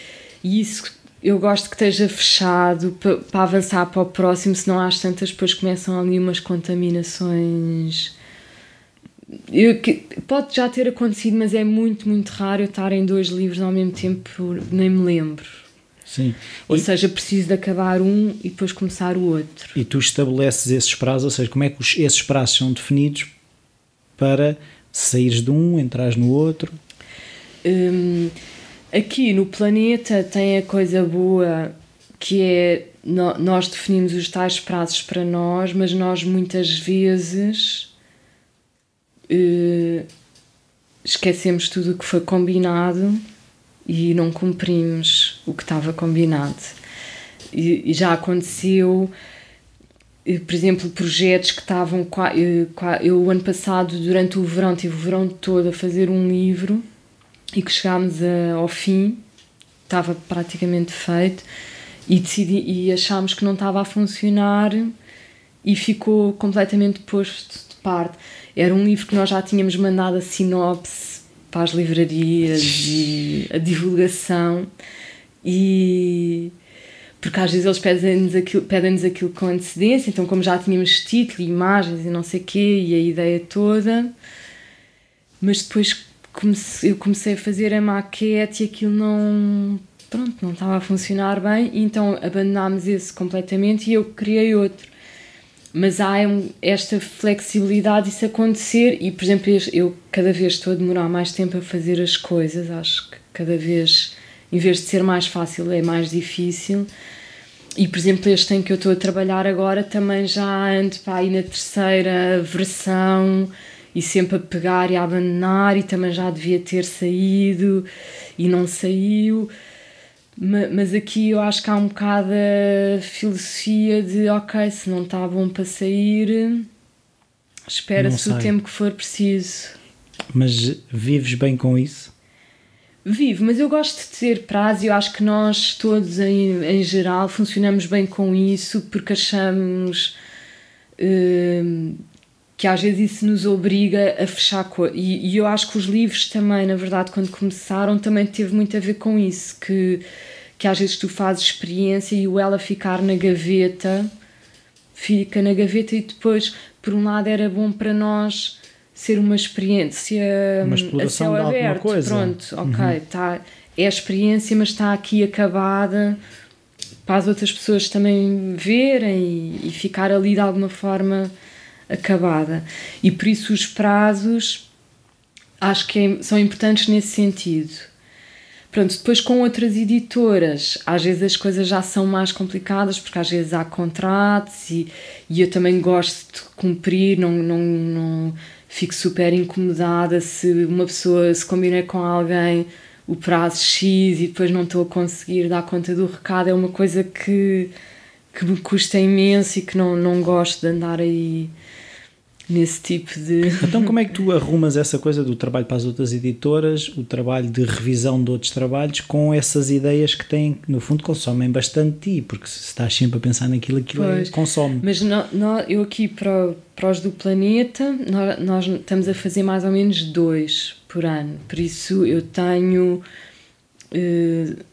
e isso eu gosto que esteja fechado para, para avançar para o próximo, senão às tantas depois começam ali umas contaminações. Eu, que, pode já ter acontecido, mas é muito, muito raro eu estar em dois livros ao mesmo tempo, nem me lembro. Sim. Ou e, seja, preciso de acabar um e depois começar o outro. E tu estabeleces esses prazos, ou seja, como é que os, esses prazos são definidos para saíres de um, entrares no outro? Hum, Aqui no planeta tem a coisa boa que é nós definimos os tais prazos para nós, mas nós muitas vezes uh, esquecemos tudo o que foi combinado e não cumprimos o que estava combinado. E, e já aconteceu, eh, por exemplo, projetos que estavam. Eu, eu, o ano passado, durante o verão, tive o verão todo a fazer um livro e que chegámos a, ao fim, estava praticamente feito. E, decidi, e achámos que não estava a funcionar e ficou completamente posto de parte. Era um livro que nós já tínhamos mandado a sinopse para as livrarias e a divulgação. E porque às vezes eles pedem-nos aquilo, pedem aquilo com antecedência, então como já tínhamos título, imagens e não sei o quê e a ideia toda, mas depois comecei, eu comecei a fazer a maquete e aquilo não pronto, não estava a funcionar bem, então abandonámos esse completamente e eu criei outro. Mas há esta flexibilidade isso acontecer e, por exemplo, eu cada vez estou a demorar mais tempo a fazer as coisas, acho que cada vez, em vez de ser mais fácil, é mais difícil. E, por exemplo, este em que eu estou a trabalhar agora também já ando para aí na terceira versão, e sempre a pegar e a abandonar e também já devia ter saído e não saiu. Mas aqui eu acho que há um bocado a filosofia de ok, se não está bom para sair espera-se o tempo que for preciso. Mas vives bem com isso? Vivo, mas eu gosto de ter prazo e eu acho que nós todos em, em geral funcionamos bem com isso porque achamos uh, que às vezes isso nos obriga a fechar co e, e eu acho que os livros também, na verdade, quando começaram, também teve muito a ver com isso, que, que às vezes tu fazes experiência e o ela ficar na gaveta fica na gaveta e depois, por um lado, era bom para nós ser uma experiência uma exploração a céu aberto. Coisa. Pronto, ok, uhum. tá, é a experiência, mas está aqui acabada para as outras pessoas também verem e, e ficar ali de alguma forma acabada. E por isso os prazos acho que é, são importantes nesse sentido. Pronto, depois com outras editoras, às vezes as coisas já são mais complicadas, porque às vezes há contratos e, e eu também gosto de cumprir, não, não, não fico super incomodada se uma pessoa se combina com alguém o prazo X e depois não estou a conseguir dar conta do recado, é uma coisa que, que me custa imenso e que não, não gosto de andar aí nesse tipo de. Então, como é que tu arrumas essa coisa do trabalho para as outras editoras, o trabalho de revisão de outros trabalhos, com essas ideias que têm, no fundo, consomem bastante ti, porque se estás sempre a pensar naquilo, aquilo é, consome. Mas eu aqui para, para os do planeta, nós, nós estamos a fazer mais ou menos dois por ano, por isso eu tenho. Uh,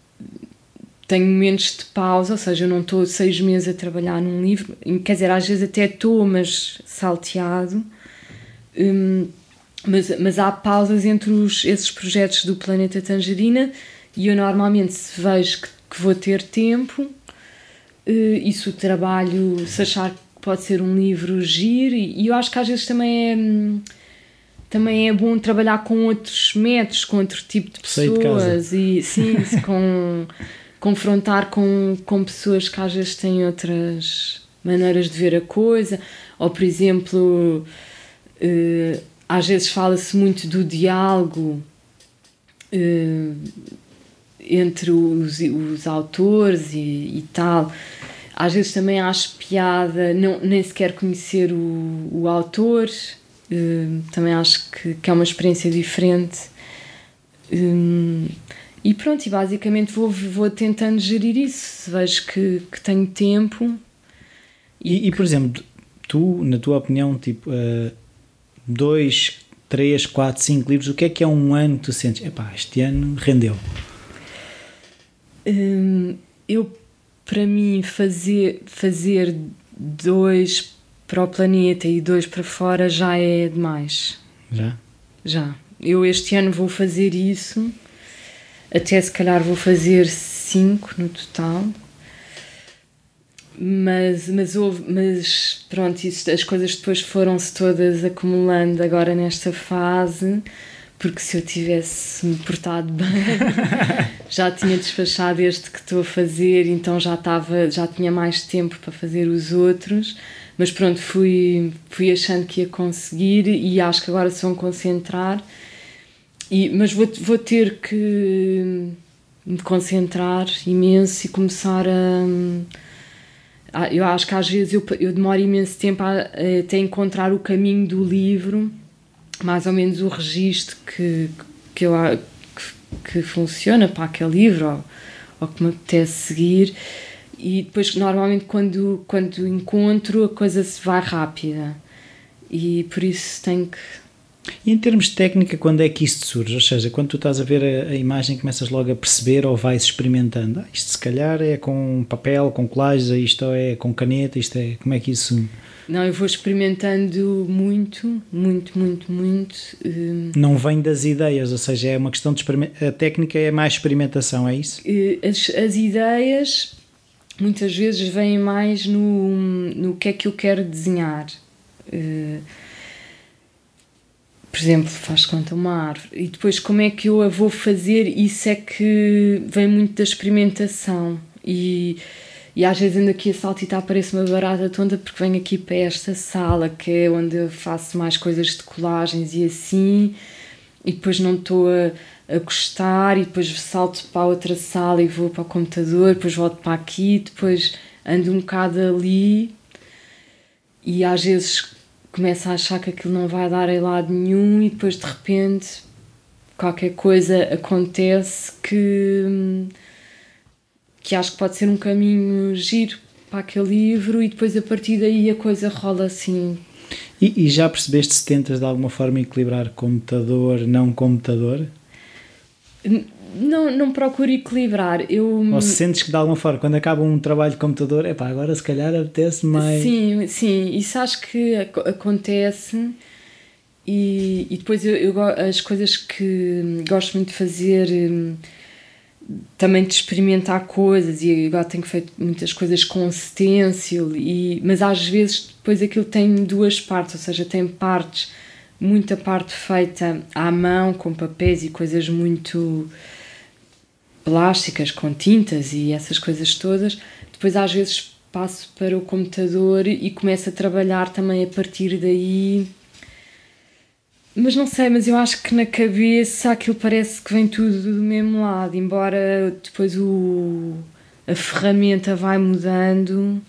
tenho momentos de pausa, ou seja, eu não estou seis meses a trabalhar num livro, quer dizer, às vezes até estou, mas salteado. Um, mas, mas há pausas entre os, esses projetos do Planeta Tangerina e eu normalmente, se vejo que, que vou ter tempo, uh, e se o trabalho, se achar que pode ser um livro giro, e, e eu acho que às vezes também é. Hum, também é bom trabalhar com outros métodos, com outro tipo de pessoas de e sim, com confrontar com, com pessoas que às vezes têm outras maneiras de ver a coisa, ou por exemplo, uh, às vezes fala-se muito do diálogo uh, entre os, os autores e, e, tal. às vezes também acho piada não, nem sequer conhecer o, o autor, uh, também acho que, que é uma experiência diferente. E pronto, e basicamente vou, vou tentando gerir isso. Vejo que, que tenho tempo. E, e, por exemplo, tu, na tua opinião, tipo, uh, dois, três, quatro, cinco livros, o que é que é um ano que tu sentes? Epá, este ano rendeu. Um, eu para mim fazer, fazer dois para o planeta e dois para fora já é demais. Já? Já. Eu este ano vou fazer isso, até se calhar vou fazer cinco no total. Mas, mas, houve, mas pronto, isso, as coisas depois foram-se todas acumulando agora nesta fase porque se eu tivesse me portado bem já tinha despachado este que estou a fazer, então já estava, já tinha mais tempo para fazer os outros, mas pronto, fui, fui achando que ia conseguir e acho que agora se vão concentrar, e, mas vou, vou ter que me concentrar imenso e começar a. eu acho que às vezes eu, eu demoro imenso tempo a, até encontrar o caminho do livro mais ou menos o registro que, que, eu, que, que funciona para aquele livro ou, ou que me apetece seguir e depois normalmente quando, quando encontro a coisa se vai rápida e por isso tenho que e em termos de técnica, quando é que isto surge? Ou seja, quando tu estás a ver a, a imagem, começas logo a perceber ou vais experimentando? Ah, isto se calhar é com papel, com colagem, isto é com caneta, isto é. Como é que isso. Não, eu vou experimentando muito, muito, muito, muito. Hum, Não vem das ideias, ou seja, é uma questão de a técnica é mais experimentação, é isso? As, as ideias muitas vezes vêm mais no, no que é que eu quero desenhar. Uh, por exemplo, faz conta uma árvore. E depois como é que eu a vou fazer, isso é que vem muito da experimentação. E e às vezes ando aqui a saltitar, parece uma barata tonta porque venho aqui para esta sala que é onde eu faço mais coisas de colagens e assim, e depois não estou a, a gostar, e depois salto para outra sala e vou para o computador, depois volto para aqui, depois ando um bocado ali, e às vezes começo a achar que aquilo não vai dar em lado nenhum, e depois de repente qualquer coisa acontece que que acho que pode ser um caminho giro para aquele livro e depois a partir daí a coisa rola assim. E, e já percebeste se tentas de alguma forma equilibrar computador, não computador? Não, não procuro equilibrar. Eu... Ou se sentes que de alguma forma, quando acaba um trabalho de computador, é pá, agora se calhar apetece mais. Sim, sim, isso acho que acontece. E, e depois eu, eu, as coisas que gosto muito de fazer hum, também de experimentar coisas e agora tenho feito muitas coisas com stencil e mas às vezes depois aquilo tem duas partes, ou seja, tem partes muita parte feita à mão com papéis e coisas muito plásticas com tintas e essas coisas todas. Depois às vezes passo para o computador e começo a trabalhar também a partir daí mas não sei, mas eu acho que na cabeça aquilo parece que vem tudo do mesmo lado, embora depois o, a ferramenta vai mudando.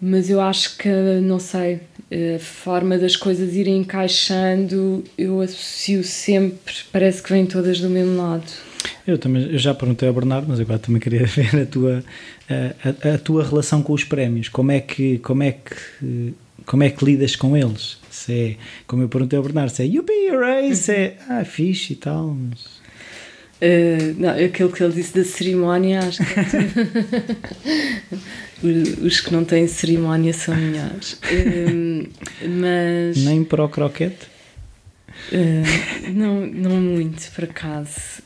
Mas eu acho que, não sei, a forma das coisas irem encaixando, eu associo sempre, parece que vêm todas do mesmo lado. Eu também eu já perguntei ao Bernardo, mas agora também queria ver a tua, a, a, a tua relação com os prémios. Como é que, como é que, como é que lidas com eles? se é, como eu perguntei ao Bernardo, se é Yuppie, hooray, se é, ah, fixe e tal, mas... Uh, não, aquilo que ele disse da cerimónia, acho que os que não têm cerimónia são melhores. Uh, mas. Nem para o croquete? Uh, não, não muito, por acaso.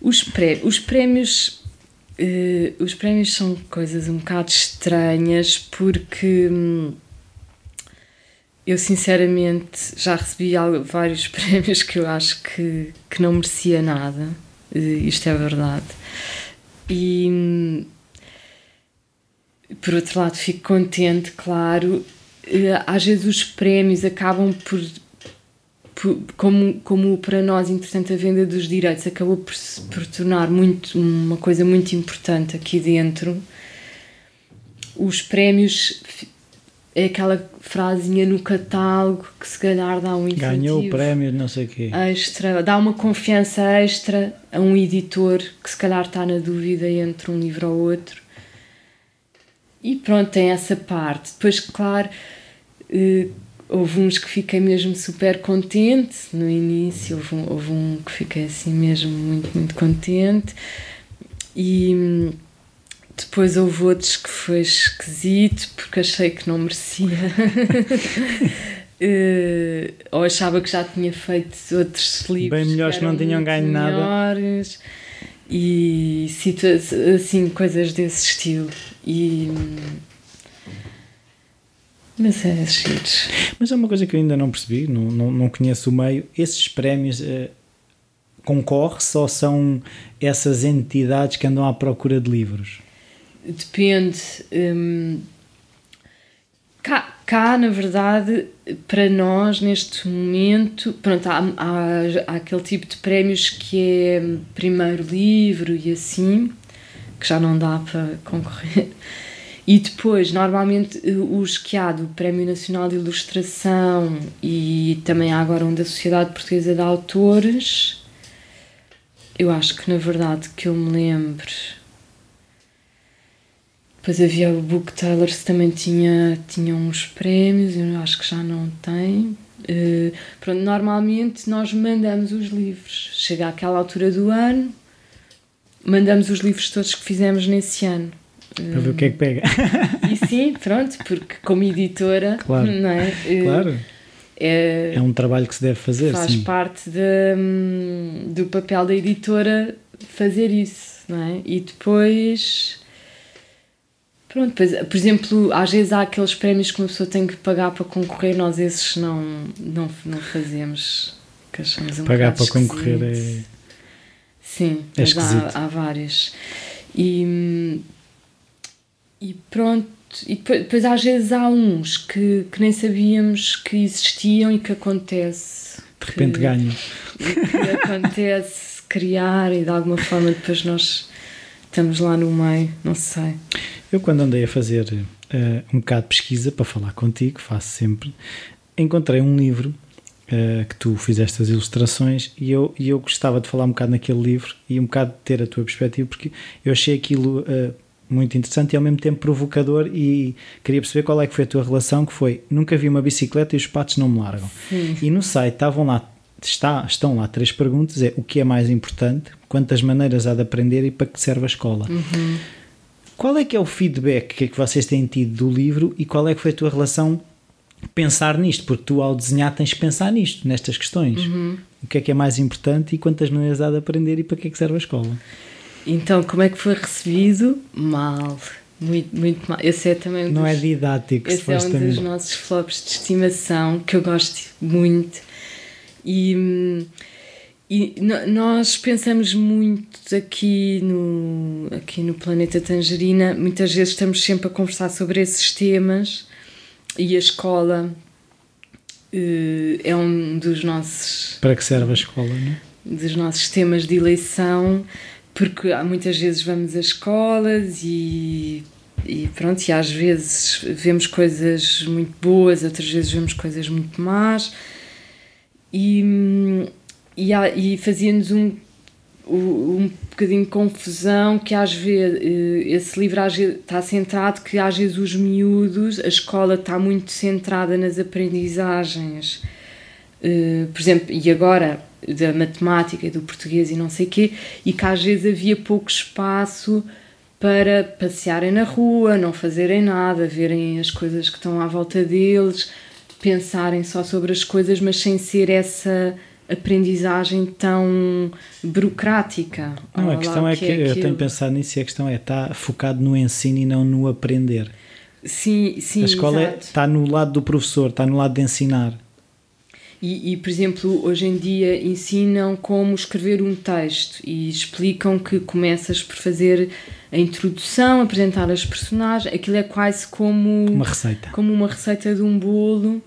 os, pré, os prémios. os prémios são coisas um bocado estranhas porque. Hum, eu sinceramente já recebi vários prémios que eu acho que, que não merecia nada, isto é verdade. E por outro lado, fico contente, claro. Às vezes os prémios acabam por como, como para nós, entretanto, a venda dos direitos acabou por, por tornar muito, uma coisa muito importante aqui dentro os prémios é aquela frasinha no catálogo que se calhar dá um incentivo Ganhou o prémio, não sei o quê. extra, dá uma confiança extra a um editor que se calhar está na dúvida entre um livro ou outro. E pronto, tem essa parte. Depois, claro, eh, houve uns que fiquei mesmo super contente no início, houve um, houve um que fiquei assim mesmo muito, muito contente. E hum, depois houve outros que foi esquisito porque achei que não merecia. uh, ou achava que já tinha feito outros livros. Bem melhores que, que não tinham ganho melhores, nada. E assim, coisas desse estilo. E. Mas é giro. Mas é uma coisa que eu ainda não percebi, não, não, não conheço o meio. Esses prémios. Uh, concorre-se ou são essas entidades que andam à procura de livros? Depende. Hum, cá, cá, na verdade, para nós, neste momento, pronto, há, há, há, aquele tipo de prémios que é primeiro livro e assim, que já não dá para concorrer. E depois, normalmente, os que há do Prémio Nacional de Ilustração e também há agora um da Sociedade Portuguesa de Autores, eu acho que, na verdade, que eu me lembro depois havia o Book Taylor que também tinha, tinha uns prémios, eu acho que já não tem. Uh, pronto, normalmente nós mandamos os livros. Chega àquela altura do ano, mandamos os livros todos que fizemos nesse ano. Para ver o que é que pega. E sim, pronto, porque como editora, claro. não é? Uh, claro. É, é um trabalho que se deve fazer. Faz sim. parte de, hum, do papel da editora fazer isso, não é? E depois Pronto, pois, por exemplo, às vezes há aqueles prémios que uma pessoa tem que pagar para concorrer, nós esses não, não, não fazemos, que achamos um Pagar para concorrer é. Sim, é há, há vários. E, e pronto, e depois, depois, às vezes há uns que, que nem sabíamos que existiam e que acontece. De repente que, ganham. Que acontece criar e de alguma forma depois nós estamos lá no meio, não sei. Eu, quando andei a fazer uh, um bocado de pesquisa para falar contigo, faço sempre, encontrei um livro uh, que tu fizeste as ilustrações e eu, e eu gostava de falar um bocado naquele livro e um bocado de ter a tua perspectiva, porque eu achei aquilo. Uh, muito interessante e ao mesmo tempo provocador e queria perceber qual é que foi a tua relação que foi nunca vi uma bicicleta e os patos não me largam Sim. e no site estavam lá está, estão lá três perguntas é o que é mais importante quantas maneiras há de aprender e para que serve a escola uhum. Qual é que é o feedback que, é que vocês têm tido do livro e qual é que foi a tua relação pensar nisto? Porque tu ao desenhar tens que pensar nisto, nestas questões. Uhum. O que é que é mais importante e quantas maneiras há de aprender e para que é que serve a escola? Então, como é que foi recebido? Mal. Muito, muito mal. Esse é também um Não dos, é didático, Esse é um dos nossos flops de estimação que eu gosto muito. E e nós pensamos muito aqui no, aqui no Planeta Tangerina, muitas vezes estamos sempre a conversar sobre esses temas e a escola uh, é um dos nossos. Para que serve a escola, não é? Dos nossos temas de eleição, porque há muitas vezes vamos a escolas e, e pronto, e às vezes vemos coisas muito boas, outras vezes vemos coisas muito más. E e, e fazia-nos um, um bocadinho de confusão que às vezes eh, esse livro às está centrado que às vezes os miúdos, a escola está muito centrada nas aprendizagens, eh, por exemplo, e agora da matemática e do português e não sei quê, e que às vezes havia pouco espaço para passearem na rua, não fazerem nada, verem as coisas que estão à volta deles, pensarem só sobre as coisas, mas sem ser essa aprendizagem tão burocrática. Não, a questão é que, é eu tenho pensado nisso e a questão é está focado no ensino e não no aprender. Sim, sim. A escola é, está no lado do professor, está no lado de ensinar. E, e, por exemplo, hoje em dia ensinam como escrever um texto e explicam que começas por fazer a introdução, apresentar as personagens, aquilo é quase como uma receita, como uma receita de um bolo.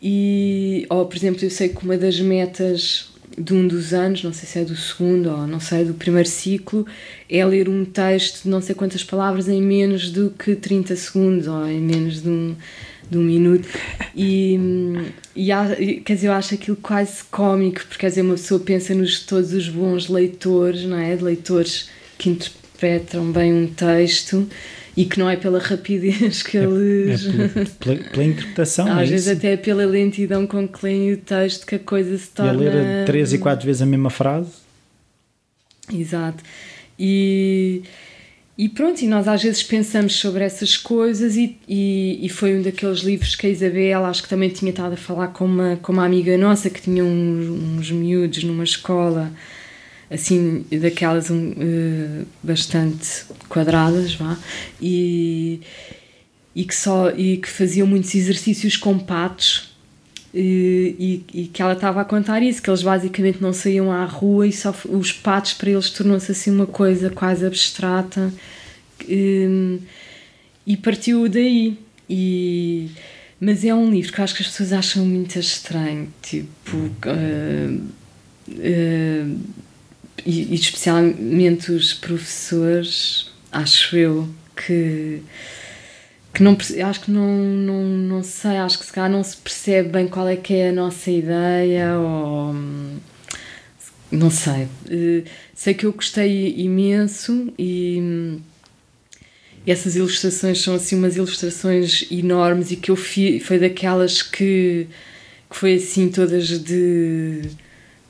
E, ou, por exemplo, eu sei que uma das metas de um dos anos, não sei se é do segundo ou não sei, do primeiro ciclo, é ler um texto de não sei quantas palavras em menos do que 30 segundos ou em menos de um, de um minuto. E, e quer dizer, eu acho aquilo quase cómico, porque quer dizer, uma pessoa pensa nos todos os bons leitores, não é? De leitores que interpretam bem um texto e que não é pela rapidez que eles. É, é pela, pela, interpretação. Às é vezes isso? até é pela lentidão com que leem o texto que a coisa se torna. E a ler três e quatro vezes a mesma frase. Exato. E, e pronto, e nós às vezes pensamos sobre essas coisas, e, e, e, foi um daqueles livros que a Isabel, acho que também tinha estado a falar com uma, com uma amiga nossa que tinha uns, uns miúdos numa escola assim, daquelas um, uh, bastante quadradas, vá, e, e, que só, e que faziam muitos exercícios com patos. E, e, que ela estava a contar isso, que eles basicamente não saíam à rua e só os patos para eles tornou-se assim uma coisa quase abstrata e, e partiu daí. E, mas é um livro que acho que as pessoas acham muito estranho, tipo. Uh, uh, e, e especialmente os professores, acho eu, que que não acho que não, não, não sei, acho que se calhar não se percebe bem qual é que é a nossa ideia ou não sei. Eh, sei que eu gostei imenso e essas ilustrações são assim umas ilustrações enormes e que eu fiz, foi daquelas que, que foi assim todas de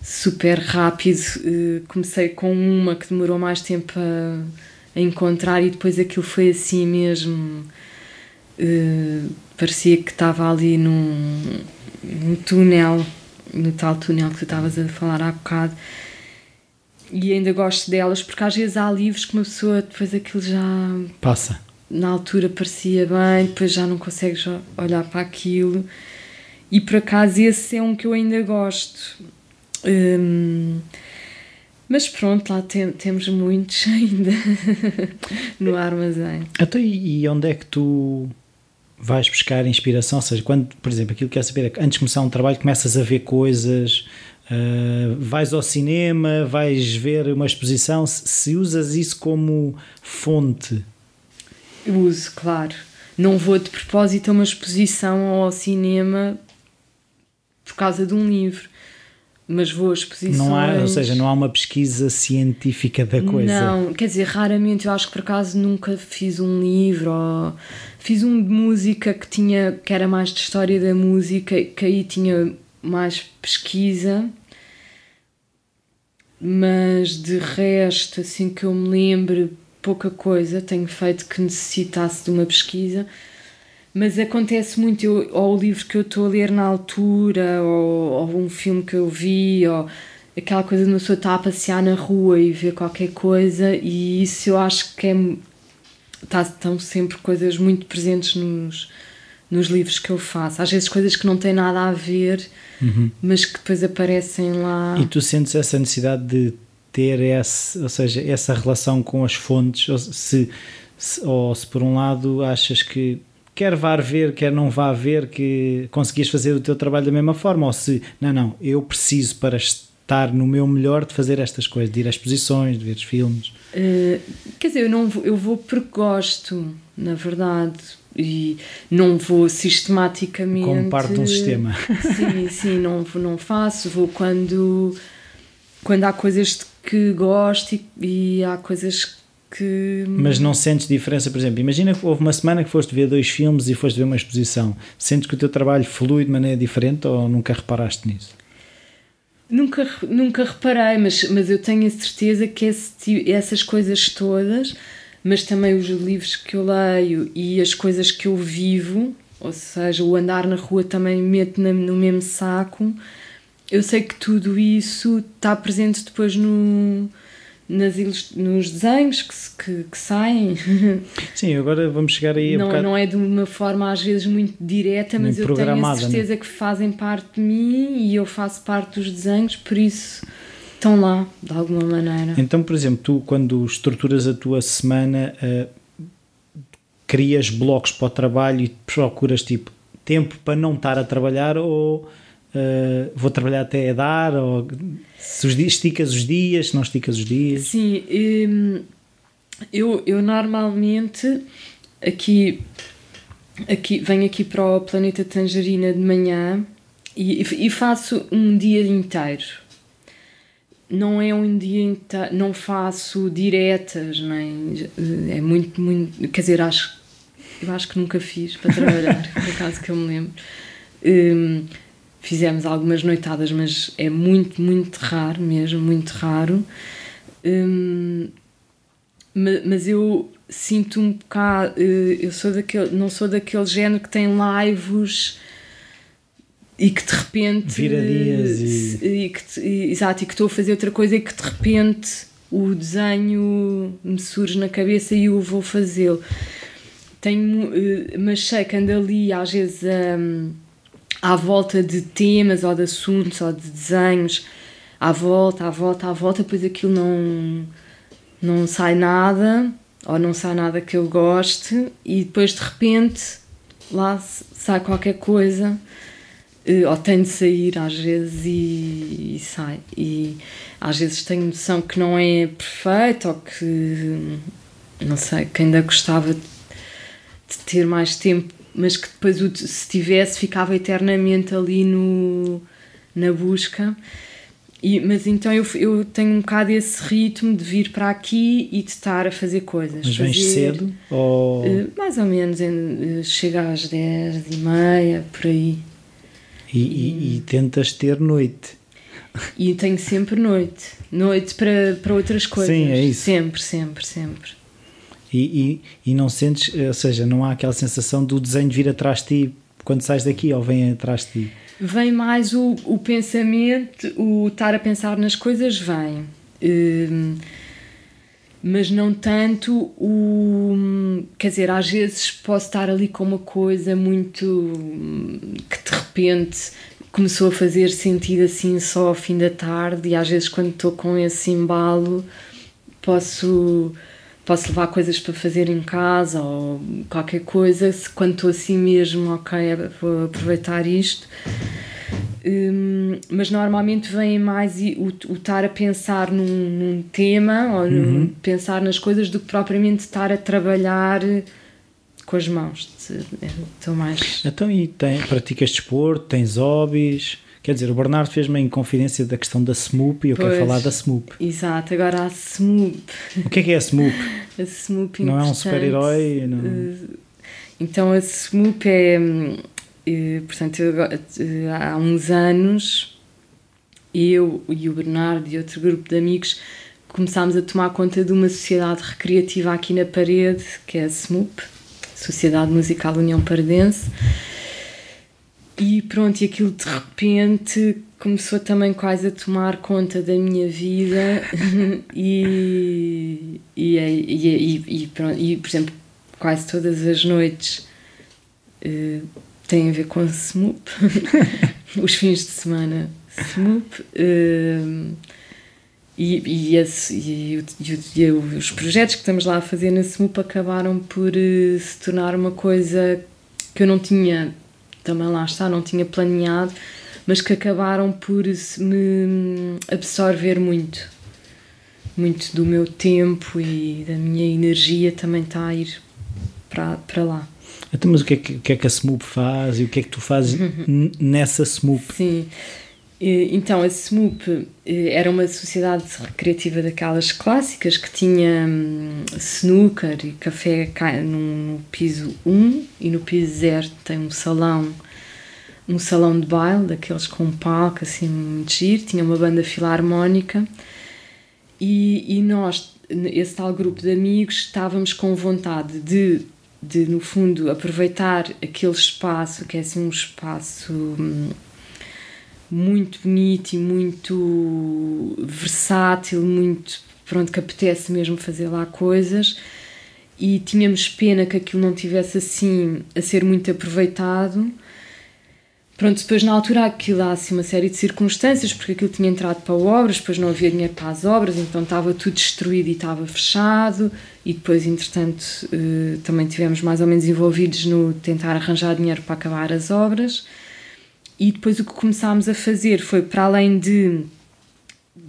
super rápido. Uh, comecei com uma que demorou mais tempo a, a, encontrar e depois aquilo foi assim mesmo. Uh, parecia que estava ali num, num túnel, no tal túnel que tu estavas a falar há bocado. E ainda gosto delas porque às vezes há livros que uma pessoa depois aquilo já. Passa. Na altura parecia bem, depois já não consegues olhar para aquilo. E por acaso esse é um que eu ainda gosto Hum, mas pronto, lá tem, temos muitos ainda no armazém. Então, e onde é que tu vais buscar inspiração? Ou seja, quando, por exemplo, aquilo que quer saber é que antes de começar um trabalho começas a ver coisas, uh, vais ao cinema, vais ver uma exposição, se, se usas isso como fonte. Uso, claro. Não vou de propósito a uma exposição ou ao cinema por causa de um livro mas vou a exposições. Não há, ou seja, não há uma pesquisa científica da coisa. Não, quer dizer, raramente eu acho que por acaso nunca fiz um livro ou fiz um de música que tinha que era mais de história da música, que aí tinha mais pesquisa. Mas de resto, assim que eu me lembro, pouca coisa tenho feito que necessitasse de uma pesquisa. Mas acontece muito, eu, ou o livro que eu estou a ler na altura, ou, ou, um filme que eu vi, ou aquela coisa de uma pessoa estar a passear na rua e ver qualquer coisa, e isso eu acho que é. Tá, estão sempre coisas muito presentes nos, nos livros que eu faço. Às vezes coisas que não têm nada a ver, uhum. mas que depois aparecem lá. E tu sentes essa necessidade de ter esse, ou seja, essa relação com as fontes, ou se, se, ou se por um lado achas que quer vá ver, quer não vá ver, que conseguias fazer o teu trabalho da mesma forma, ou se, não, não, eu preciso para estar no meu melhor de fazer estas coisas, de ir às exposições, de ver os filmes. Uh, quer dizer, eu, não vou, eu vou porque gosto, na verdade, e não vou sistematicamente. Como parte de um sistema. Sim, sim, não, não faço, vou quando, quando há coisas que gosto e, e há coisas que que. Mas não sentes diferença, por exemplo, imagina que houve uma semana que foste ver dois filmes e foste ver uma exposição. Sentes que o teu trabalho flui de maneira diferente ou nunca reparaste nisso? Nunca, nunca reparei, mas, mas eu tenho a certeza que esse, essas coisas todas, mas também os livros que eu leio e as coisas que eu vivo, ou seja, o andar na rua também meto no mesmo saco, eu sei que tudo isso está presente depois no, nas nos desenhos que, que, que, saem. Sim, agora vamos chegar aí. Não, um não é de uma forma às vezes muito direta, mas eu tenho a certeza né? que fazem parte de mim e eu faço parte dos desenhos, por isso estão lá, de alguma maneira. Então, por exemplo, tu quando estruturas a tua semana, uh, crias blocos para o trabalho e procuras tipo tempo para não estar a trabalhar ou uh, vou trabalhar até a dar, ou se os dias, esticas os dias, se não esticas os dias? Sim, hum, eu, eu normalmente aqui, aqui venho aqui para o Planeta Tangerina de manhã e, e faço um dia inteiro. Não é um dia inteiro, não faço diretas, nem é muito, muito, quer dizer, acho, eu acho que nunca fiz para trabalhar, por acaso que eu me lembro. Um, fizemos algumas noitadas, mas é muito, muito raro mesmo, muito raro. Um, mas eu sinto um bocado, eh, eu sou daquele, não sou daquele género que tem lives e que de repente vira dias e, e que, exato, e que estou a fazer outra coisa e que de repente o desenho me surge na cabeça e eu vou fazê-lo. Tenho, eh, mas sei que ando ali às vezes um, à volta de temas ou de assuntos ou de desenhos, à volta, à volta, à volta, depois aquilo não, não sai nada, ou não sai nada que eu goste, e depois de repente lá sai qualquer coisa, eh, ou tem de sair às vezes e, e sai. E às vezes tenho noção que não é perfeito, ou que não sei, que ainda gostava de ter mais tempo mas que depois, se tivesse, ficava eternamente ali no, na busca. E, mas então eu, eu tenho um bocado esse ritmo de vir para aqui e de estar a fazer coisas. Mas vens cedo? Ou... Uh, mais ou menos, uh, chega às 10 e meia, por aí. E, e, e, tentas ter noite? E tenho sempre noite. Noite para, para outras coisas. Sim, é isso. Sempre, sempre, sempre. E, e, e não sentes, ou seja, não há aquela sensação do desenho vir atrás de ti quando sais daqui ou vem atrás de ti? Vem mais o, o pensamento, o estar a pensar nas coisas vem. Hum, mas não tanto o. Quer dizer, às vezes posso estar ali com uma coisa muito. que de repente começou a fazer sentido assim só ao fim da tarde, e às vezes quando estou com esse embalo posso posso levar coisas para fazer em casa ou qualquer coisa, se quando estou assim mesmo, ok, vou aproveitar isto. Um, mas normalmente vem mais o, o estar a pensar num, num tema ou uhum. pensar nas coisas do que propriamente estar a trabalhar com as mãos. Estou mais. Então, e tem, praticas desporto, tens hobbies? Quer dizer, o Bernardo fez-me em confidência da questão da SMUP e eu pois, quero falar da SMUP. Exato, agora a SMUP. O que é que é a SMUP? a SMUP Não é um super-herói? Não... Eh, então a SMUP é. Eh, portanto, eh, há uns anos eu e o Bernardo e outro grupo de amigos começámos a tomar conta de uma sociedade recreativa aqui na parede, que é a SMUP, Sociedade Musical União Pardense e pronto, e aquilo de repente começou também quase a tomar conta da minha vida e, e, e, e, pronto, e por exemplo, quase todas as noites uh, têm a ver com Smoop, os fins de semana Smoop. Uh, e, esse, e, os projetos que estamos lá a fazer na SMUP acabaram por uh, se tornar uma coisa que eu não tinha também lá está, não tinha planeado, mas que acabaram por me absorver muito. Muito do meu tempo e da minha energia também está a ir para, para lá. Então, mas o que, é que, o que é que a SMUP faz e o que é que tu fazes nessa SMUP? Sim, então a SMUP eh, era uma sociedade recreativa daquelas clássicas que tinha hum, snooker e café no piso 1 e no piso 0 tem um salão um salão de baile daqueles com um palco assim muito giro, tinha uma banda filarmónica. E, e nós, esse tal grupo de amigos, estávamos com vontade de, de no fundo aproveitar aquele espaço que é assim um espaço hum, muito bonito e muito versátil, muito pronto, que apetece mesmo fazer lá coisas. E tínhamos pena que aquilo não tivesse assim a ser muito aproveitado. Pronto, depois na altura aquilo há assim uma série de circunstâncias, porque aquilo tinha entrado para obras, depois não havia dinheiro para as obras, então estava tudo destruído e estava fechado, e depois, entretanto, eh, também tivemos mais ou menos envolvidos no tentar arranjar dinheiro para acabar as obras e depois o que começámos a fazer foi, para além de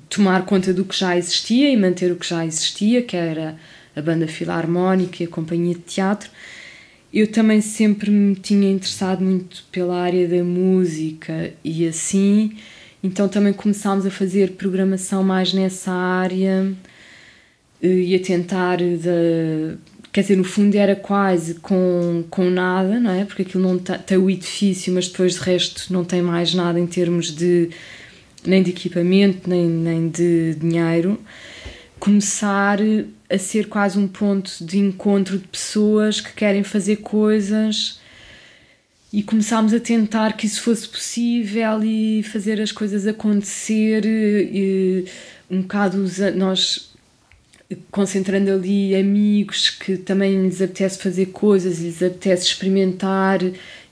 tomar conta do que já existia e manter o que já existia, que era a banda filarmónica e a companhia de teatro, eu também sempre me tinha interessado muito pela área da música e assim, então também começámos a fazer programação mais nessa área eh, e a tentar de, quer dizer, no fundo era quase com, com nada, não é? Porque aquilo não tem, tem o edifício, mas depois de resto não tem mais nada em termos de nem de equipamento, nem, nem de dinheiro. Começar a ser quase um ponto de encontro de pessoas que querem fazer coisas e começámos a tentar que isso fosse possível e fazer as coisas acontecer. E um bocado nós concentrando ali amigos que também lhes apetece fazer coisas, lhes apetece experimentar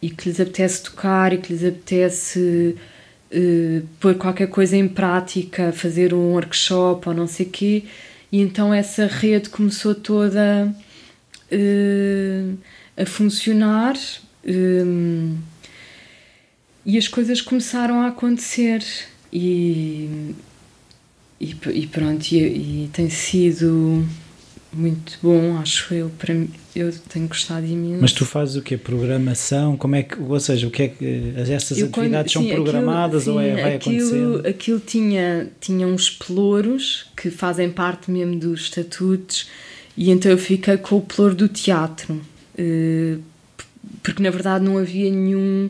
e que lhes apetece tocar e que lhes apetece uh, pôr qualquer coisa em prática, fazer um workshop ou não sei o quê. E então essa rede começou toda uh, a funcionar um, e as coisas começaram a acontecer. E, e, e pronto, e, e, tem sido muito bom, acho eu, para mim, eu tenho gostado imenso. Mas tu fazes o que? Programação? Como é que, ou seja, o que é que essas eu, atividades quando, sim, são programadas aquilo, ou é, vai aquilo, acontecendo? Aquilo tinha, tinha uns pelouros que fazem parte mesmo dos estatutos e então eu fiquei com o pelouro do teatro, eh, porque na verdade não havia nenhum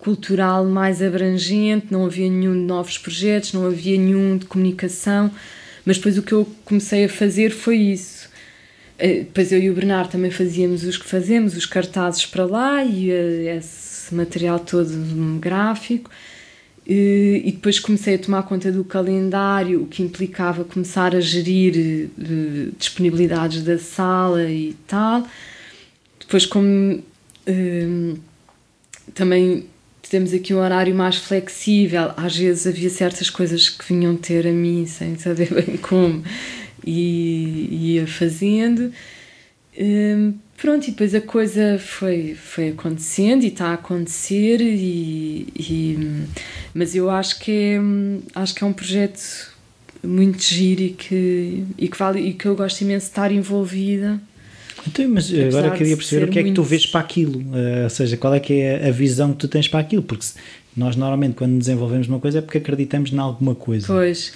cultural mais abrangente, não havia nenhum de novos projetos, não havia nenhum de comunicação, mas depois o que eu comecei a fazer foi isso. Eh, depois eu e o Bernardo também fazíamos os que fazemos, os cartazes para lá e eh, esse material todo gráfico. E depois comecei a tomar conta do calendário, o que implicava começar a gerir eh, disponibilidades da sala e tal. Depois, como também temos aqui um horário mais flexível. Às vezes havia certas coisas que vinham ter a mim sem saber bem como e ia fazendo. Hum, pronto, e depois a coisa foi, foi acontecendo e está a acontecer, e, e, mas eu acho que, é, acho que é um projeto muito giro e que, e que, vale, e que eu gosto imenso de estar envolvida. Então, mas agora eu queria perceber o que é que tu vês para aquilo, uh, ou seja, qual é que é a visão que tu tens para aquilo, porque nós normalmente quando desenvolvemos uma coisa é porque acreditamos em alguma coisa. Pois,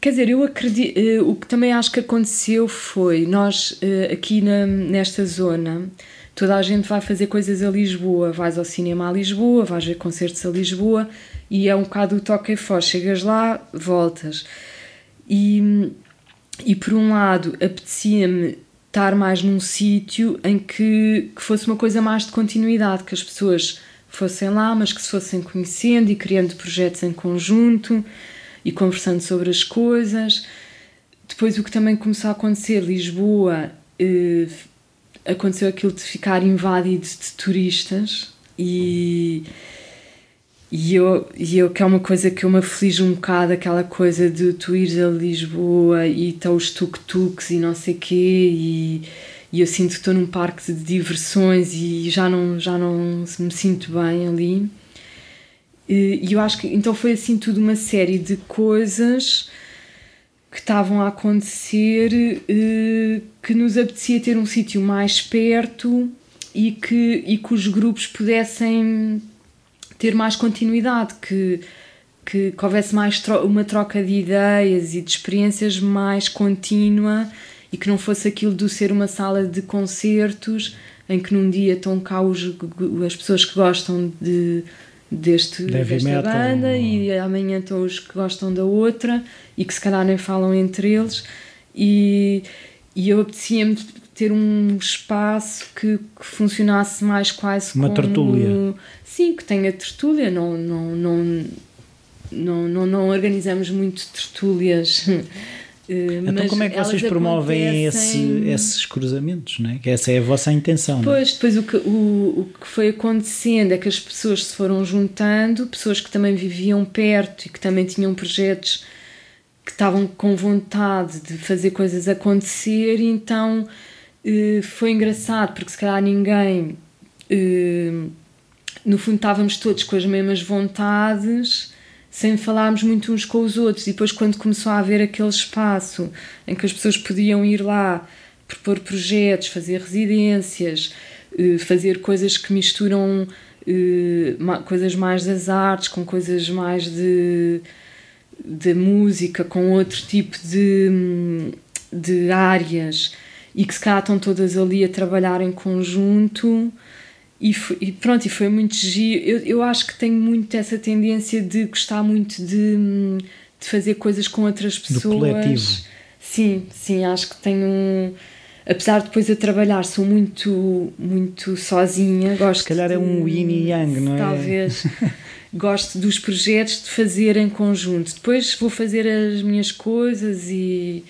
quer dizer, eu acredito, uh, o que também acho que aconteceu foi, nós uh, aqui na, nesta zona, toda a gente vai fazer coisas a Lisboa, vais ao cinema a Lisboa, vais ver concertos a Lisboa, e é um bocado o toque e foz, chegas lá, voltas. E, e por um lado, apetecia-me estar mais num sítio em que, que fosse uma coisa mais de continuidade, que as pessoas fossem lá, mas que se fossem conhecendo e criando projetos em conjunto e conversando sobre as coisas. Depois, o que também começou a acontecer, Lisboa, eh, aconteceu aquilo de ficar invadido de turistas e e eu, e eu, que é uma coisa que eu me aflige um bocado, aquela coisa de tu ires a Lisboa e estão os tuk-tuks e não sei quê, e, e eu sinto que estou num parque de diversões e já não, já não me sinto bem ali. E, e eu acho que então foi assim tudo uma série de coisas que estavam a acontecer eh, que nos apetecia ter um sítio mais perto e que, e que os grupos pudessem ter mais continuidade, que, que, que houvesse mais tro uma troca de ideias e de experiências mais contínua e que não fosse aquilo de ser uma sala de concertos em que num dia estão cá os, as pessoas que gostam de, deste, desta metal. banda e amanhã estão os que gostam da outra e que se calhar nem falam entre eles e, e eu apetecia-me ter um espaço que, que, funcionasse mais quase uma como, tertúlia sim, que tenha tertúlia, não, não, não, não, não, não organizamos muito tertúlias. Eh, então, como é que vocês promovem esse, esses cruzamentos? Não é? Que essa é a vossa intenção. Pois, depois o que, o, o que foi acontecendo é que as pessoas se foram juntando, pessoas que também viviam perto e que também tinham projetos que estavam com vontade de fazer coisas acontecer, então eh, foi engraçado, porque se calhar ninguém eh, no fundo estávamos todos com as mesmas vontades sem falarmos muito uns com os outros. E depois, quando começou a haver aquele espaço em que as pessoas podiam ir lá propor projetos, fazer residências, eh, fazer coisas que misturam coisas mais das artes com coisas mais de, de música, com outro tipo de, de áreas e que se calhar estão todas ali a trabalhar em conjunto e, foi, e pronto, e foi muito giro. Eu, eu acho que tenho muito essa tendência de gostar muito de, de fazer coisas com outras pessoas. Do coletivo. Sim, sim, acho que tenho. Apesar de depois a trabalhar, sou muito, muito sozinha. Gosto Se calhar é um yin e yang, não é? Talvez. gosto dos projetos de fazer em conjunto. Depois vou fazer as minhas coisas e,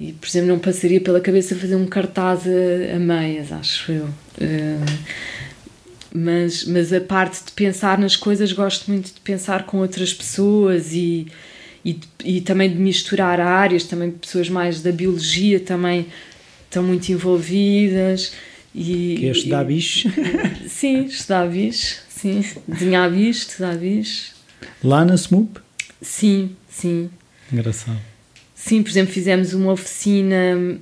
e por exemplo, não passaria pela cabeça fazer um cartaz a, a meias, acho eu. Uh, mas, mas a parte de pensar nas coisas, gosto muito de pensar com outras pessoas e, e, e também de misturar áreas, também pessoas mais da biologia também estão muito envolvidas. E, que é estudar bicho? Sim, estudar bicho, sim. Desenhar bicho, estudar bicho. Lá na SMUP? Sim, sim. Engraçado. Sim, por exemplo, fizemos uma oficina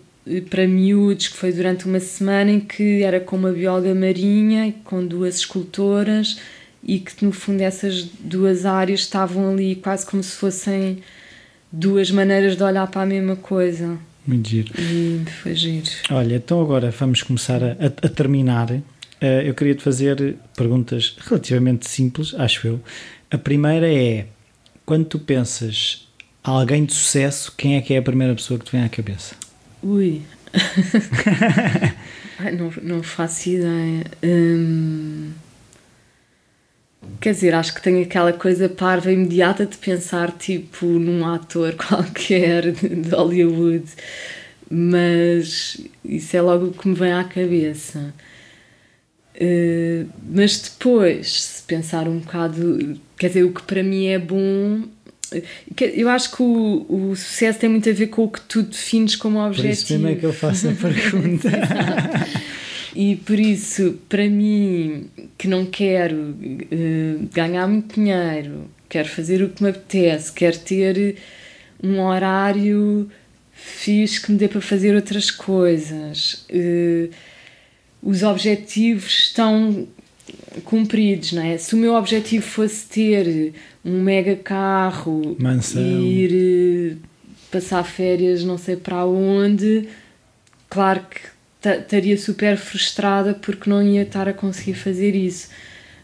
para miúdos, que foi durante uma semana em que era com uma bióloga marinha, com duas escultoras, e que no fundo essas duas áreas estavam ali quase como se fossem duas maneiras de olhar para a mesma coisa. Muito giro. E foi giro. Olha, então agora vamos começar a, a terminar. Uh, eu queria te fazer perguntas relativamente simples, acho eu. A primeira é: quando tu pensas alguém de sucesso, quem é que é a primeira pessoa que te vem à cabeça? Ui. Ai, não, não faço ideia. Hum... Quer dizer, acho que tenho aquela coisa parva imediata de pensar tipo num ator qualquer de Hollywood, mas isso é logo o que me vem à cabeça. Uh, mas depois, se pensar um bocado, quer dizer, o que para mim é bom eu acho que o, o, sucesso tem muito a ver com o que tu defines como objetivo. Por isso mesmo é que eu faço a pergunta. e por isso, para mim, que não quero uh, ganhar muito dinheiro, quero fazer o que me apetece, quero ter um horário fixe que me dê para fazer outras coisas. Uh, os objetivos estão cumpridos, não é? Se o meu objetivo fosse ter um mega carro Mansão. e ir eh, passar férias não sei para onde, claro que estaria super frustrada porque não ia estar a conseguir fazer isso.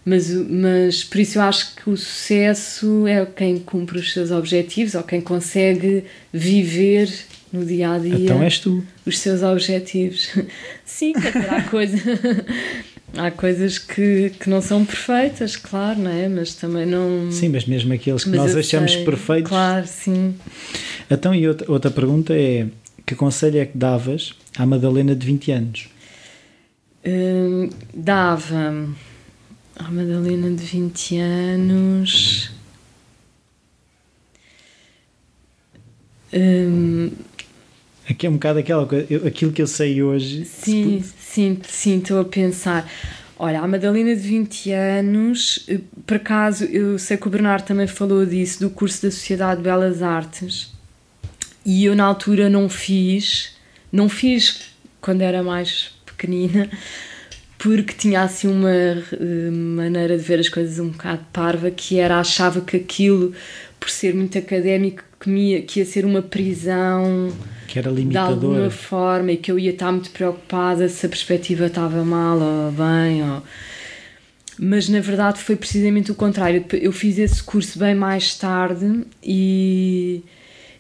Mas, mas por isso eu acho que o sucesso é quem cumpre os seus objetivos ou quem consegue viver no dia a dia. Então és tu. Os seus objetivos. Sim, quer dizer, há coisa. Há coisas que, que não são perfeitas, claro, não é? Mas também não. Sim, mas mesmo aqueles que mas nós achamos sei. perfeitos. Claro, sim. Então, e outra, outra pergunta é: que conselho é que davas à Madalena de 20 anos? Hum, dava à Madalena de 20 anos. Hum, Aqui é um bocado aquela coisa, eu, aquilo que eu sei hoje. Sim, sim, sim, estou a pensar. Olha, a Madalena de 20 anos, eh, por acaso, eu sei que o Bernardo também falou disso, do curso da Sociedade de Belas Artes, e eu na altura não fiz, não fiz quando era mais pequenina, porque tinha assim uma uh, maneira de ver as coisas um bocado parva, que era, achava que aquilo, por ser muito académico, que, que ia ser uma prisão que era limitador. De alguma forma e que eu ia estar muito preocupada se a perspectiva estava mal ou bem. Ou... Mas na verdade foi precisamente o contrário. Eu fiz esse curso bem mais tarde e,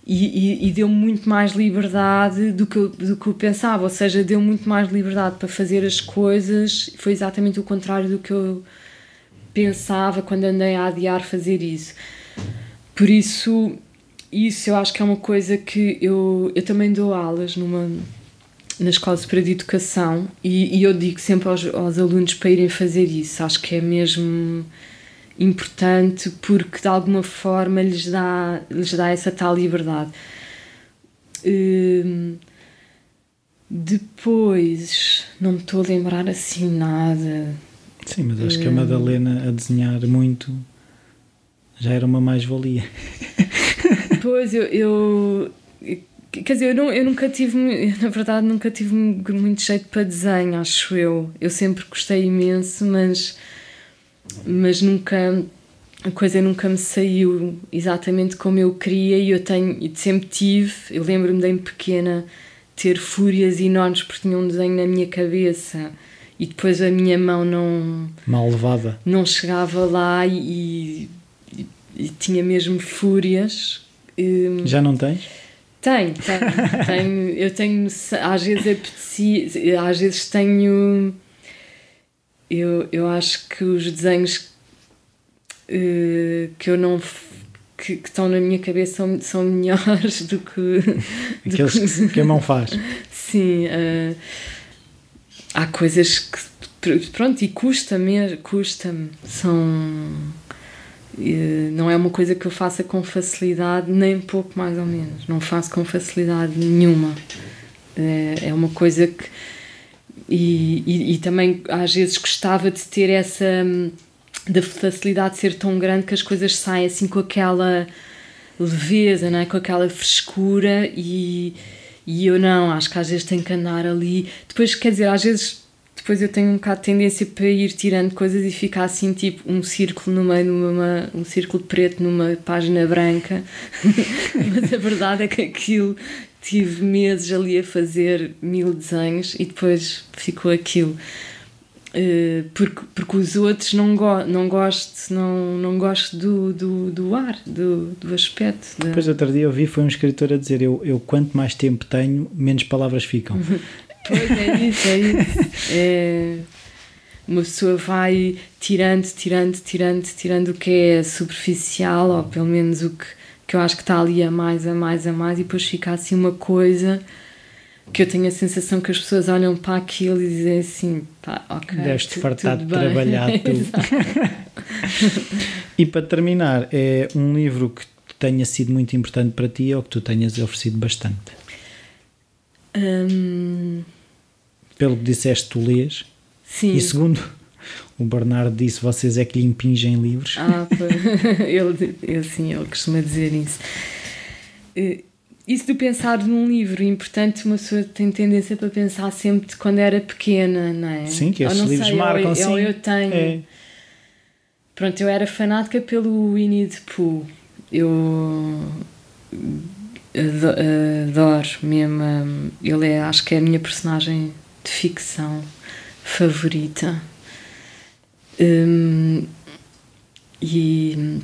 e, e, e deu muito mais liberdade do que, eu, do que eu pensava. Ou seja, deu muito mais liberdade para fazer as coisas. Foi exatamente o contrário do que eu pensava quando andei a adiar fazer isso. Por isso isso eu acho que é uma coisa que eu, eu também dou aulas numa, na Escola Superior de Educação e, e eu digo sempre aos, aos alunos para irem fazer isso. Acho que é mesmo importante porque de alguma forma lhes dá, lhes dá essa tal liberdade. Hum, depois, não me estou a lembrar assim nada. Sim, mas acho que a. Madalena a desenhar muito já era uma mais-valia. Pois, eu, eu, Quer dizer, eu, não, eu nunca tive, na verdade, nunca tive muito jeito para desenho, acho eu. Eu sempre gostei imenso, mas, mas nunca, a coisa nunca me saiu exatamente como eu queria e eu tenho, e sempre tive, eu lembro-me de em pequena ter fúrias enormes porque tinha um desenho na minha cabeça e depois a minha mão não. Mal levada. Não chegava lá e, e, e tinha mesmo fúrias. Hum, Já não tens? Tenho, tenho, tenho, eu tenho, às vezes apetecia, às vezes tenho, eu, eu acho que os desenhos uh, que eu não, que, que, estão na minha cabeça são, são melhores do que... Do Aqueles que, que a mão faz. Sim, uh, há coisas que, pronto, e custa-me, custa-me, são não é uma coisa que eu faça com facilidade, nem pouco mais ou menos. Não faço com facilidade nenhuma. É, é uma coisa que. E, e, e, também às vezes gostava de ter essa. da facilidade de ser tão grande que as coisas saem assim com aquela leveza, não é? com aquela frescura e, e eu não, acho que às vezes tenho que andar ali. Depois, quer dizer, às vezes depois eu tenho um bocado de tendência para ir tirando coisas e ficar assim, tipo, um círculo no meio, numa, um círculo preto numa página branca. Mas a verdade é que aquilo tive meses ali a fazer mil desenhos e depois ficou aquilo. Uh, porque, porque os outros não, go não gosto, não, não gosto do, do, do ar, do, do aspecto. Da... Depois outro dia eu vi foi um escritor a dizer eu, eu quanto mais tempo tenho, menos palavras ficam. Pois é isso, é isso. É, uma pessoa vai tirando, tirando, tirando, tirando o que é superficial, ou pelo menos o que, que eu acho que está ali a mais, a mais, a mais, e depois fica assim uma coisa que eu tenho a sensação que as pessoas olham para aquilo e dizem assim, pá, ok. Deves-te fartar de trabalhar tu. e para terminar, é um livro que tenha sido muito importante para ti ou que tu tenhas oferecido bastante? Hum... Pelo que disseste, tu lês. Sim. E segundo o Bernardo disse, vocês é que lhe impingem livros. Ah, ele, ele, sim, ele costuma dizer isso. Eh, isso de pensar num livro, importante, uma pessoa tem tendência para pensar sempre de quando era pequena, não é? Sim, que esses livros sei, marcam, eu, sim. Eu, eu tenho. É. Pronto, eu era fanática pelo Winnie the Pooh. Eu adoro mesmo. Ele é, acho que é a minha personagem de ficção favorita. Um, e,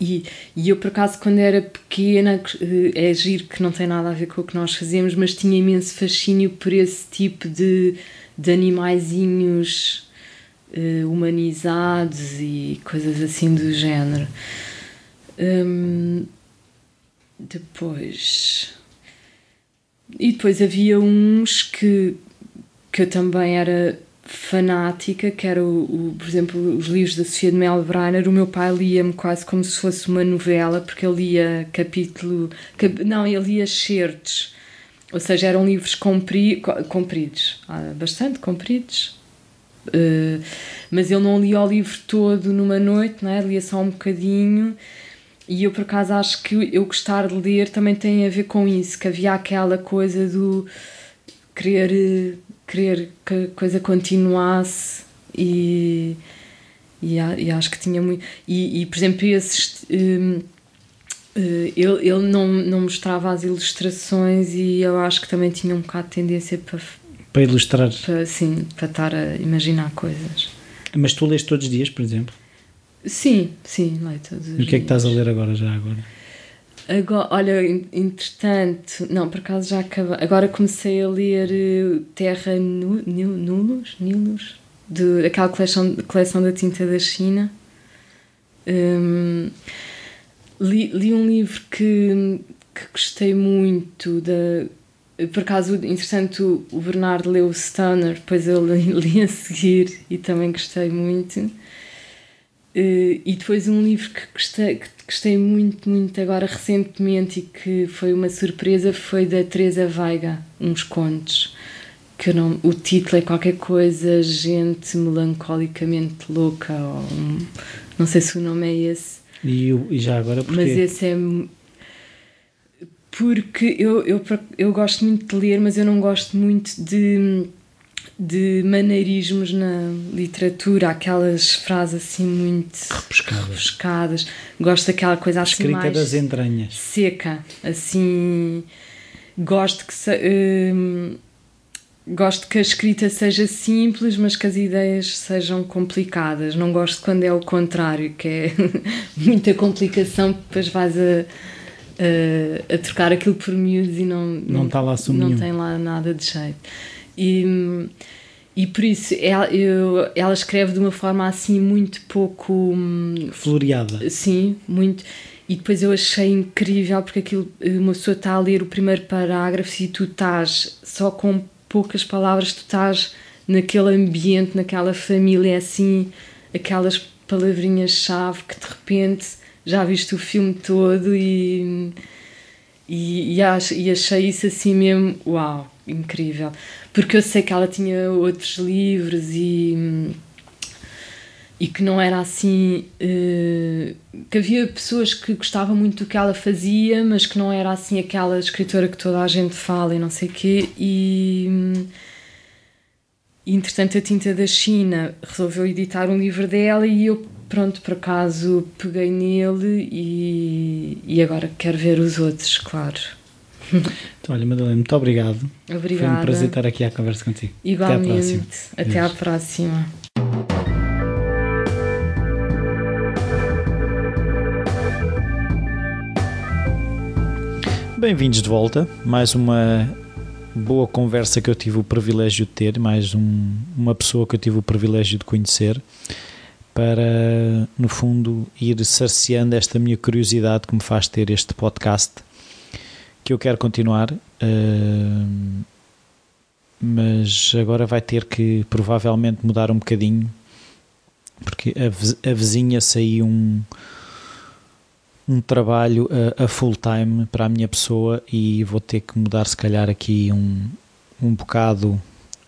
e, e, eu, por acaso, quando era pequena, eh, é giro que não tem nada a ver com o que nós fazemos, mas tinha imenso fascínio por esse tipo de, de animaizinhos uh, humanizados e coisas assim do género. Um, depois. E depois havia uns que, que eu também era fanática, que era, o, o, por exemplo, os livros da Sofia de Mel Brainer. O meu pai lia-me quase como se fosse uma novela, porque ele lia capítulo. Cap, não, ele lia certos. Ou seja, eram livros compri, compridos, ah, bastante compridos. Uh, mas ele não lia o livro todo numa noite, não é? lia só um bocadinho e eu, por acaso, acho que eu gostar de ler também tem a ver com isso, que havia aquela coisa do querer, querer que a coisa continuasse e, e, e acho que tinha muito. E, e por exemplo, esses. Um, eh, ele, ele não, não mostrava as ilustrações e eu acho que também tinha um bocado de tendência para. Para ilustrar. Para, sim, para estar a imaginar coisas. Mas tu lês todos os dias, por exemplo? Sim, sim, leio todos os E o que é que estás a ler agora, já agora? Agora, olha, entretanto, não, por acaso já acabei. Agora comecei a ler eh, Terra Nulos, Nilos, de aquela coleção, coleção da tinta da China. Um, li, li um livro que, que gostei muito da. Por acaso, interessante, o, o Bernardo leu o Stoner, depois eu li, li a seguir e também gostei muito. Uh, e depois um livro que gostei, que gostei muito, muito agora recentemente e que foi uma surpresa foi da Teresa Veiga, Uns Contos, que não, o título é qualquer coisa, gente melancolicamente louca, ou um, não sei se o nome é esse. E, e já agora porquê? Mas esse é porque eu, eu, eu gosto muito de ler, mas eu não gosto muito de, de maneirismos na literatura, aquelas frases assim muito repescadas. repescadas. Gosto daquela coisa assim Escrita mais das entranhas. seca, assim. Gosto que hum, gosto que a escrita seja simples, mas que as ideias sejam complicadas. Não gosto quando é o contrário, que é muita complicação, depois vais a a, a trocar aquilo por miúdos e não, não, não, tá lá não tem lá nada de jeito. E, e por isso ela, eu, ela escreve de uma forma assim muito pouco hum, floreada. Sim, muito. E depois eu achei incrível porque aquilo, uma pessoa está a ler o primeiro parágrafo e tu estás só com poucas palavras, tu estás naquele ambiente, naquela família, assim, aquelas palavrinhas-chave que de repente já viste o filme todo e, e, e, achei isso assim mesmo, uau, incrível. Porque eu sei que ela tinha outros livros e, e que não era assim. Uh, que havia pessoas que gostavam muito do que ela fazia, mas que não era assim aquela escritora que toda a gente fala e não sei quê. E, entretanto, a Tinta da China resolveu editar um livro dela e eu pronto, por acaso peguei nele e, e agora quero ver os outros, claro. Olha, Madalena, muito obrigado. Obrigada. Foi um prazer estar aqui à conversa contigo. Igualmente. Até à próxima. Até à próxima. Bem-vindos de volta. Mais uma boa conversa que eu tive o privilégio de ter, mais um, uma pessoa que eu tive o privilégio de conhecer para, no fundo, ir saciando esta minha curiosidade que me faz ter este podcast, que eu quero continuar, uh, mas agora vai ter que provavelmente mudar um bocadinho, porque a, a vizinha saiu um, um trabalho a, a full time para a minha pessoa e vou ter que mudar, se calhar, aqui um, um bocado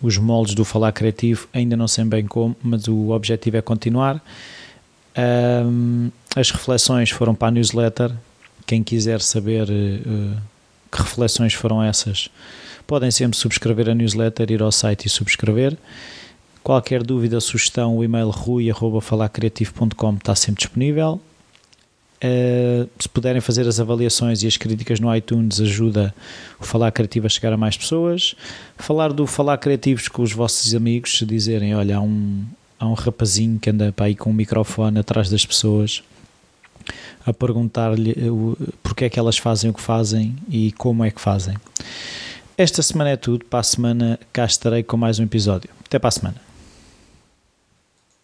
os moldes do falar criativo, ainda não sei bem como, mas o objetivo é continuar. Um, as reflexões foram para a newsletter. Quem quiser saber uh, que reflexões foram essas, podem sempre subscrever a newsletter, ir ao site e subscrever. Qualquer dúvida, sugestão, o e-mail rui.falarcreativo.com está sempre disponível. Uh, se puderem fazer as avaliações e as críticas no iTunes ajuda o Falar Criativo a chegar a mais pessoas. Falar do Falar Criativos com os vossos amigos, se dizerem, olha, há um, há um rapazinho que anda para aí com um microfone atrás das pessoas a perguntar-lhe eh, porque é que elas fazem o que fazem e como é que fazem. Esta semana é tudo, para a semana cá estarei com mais um episódio. Até para a semana.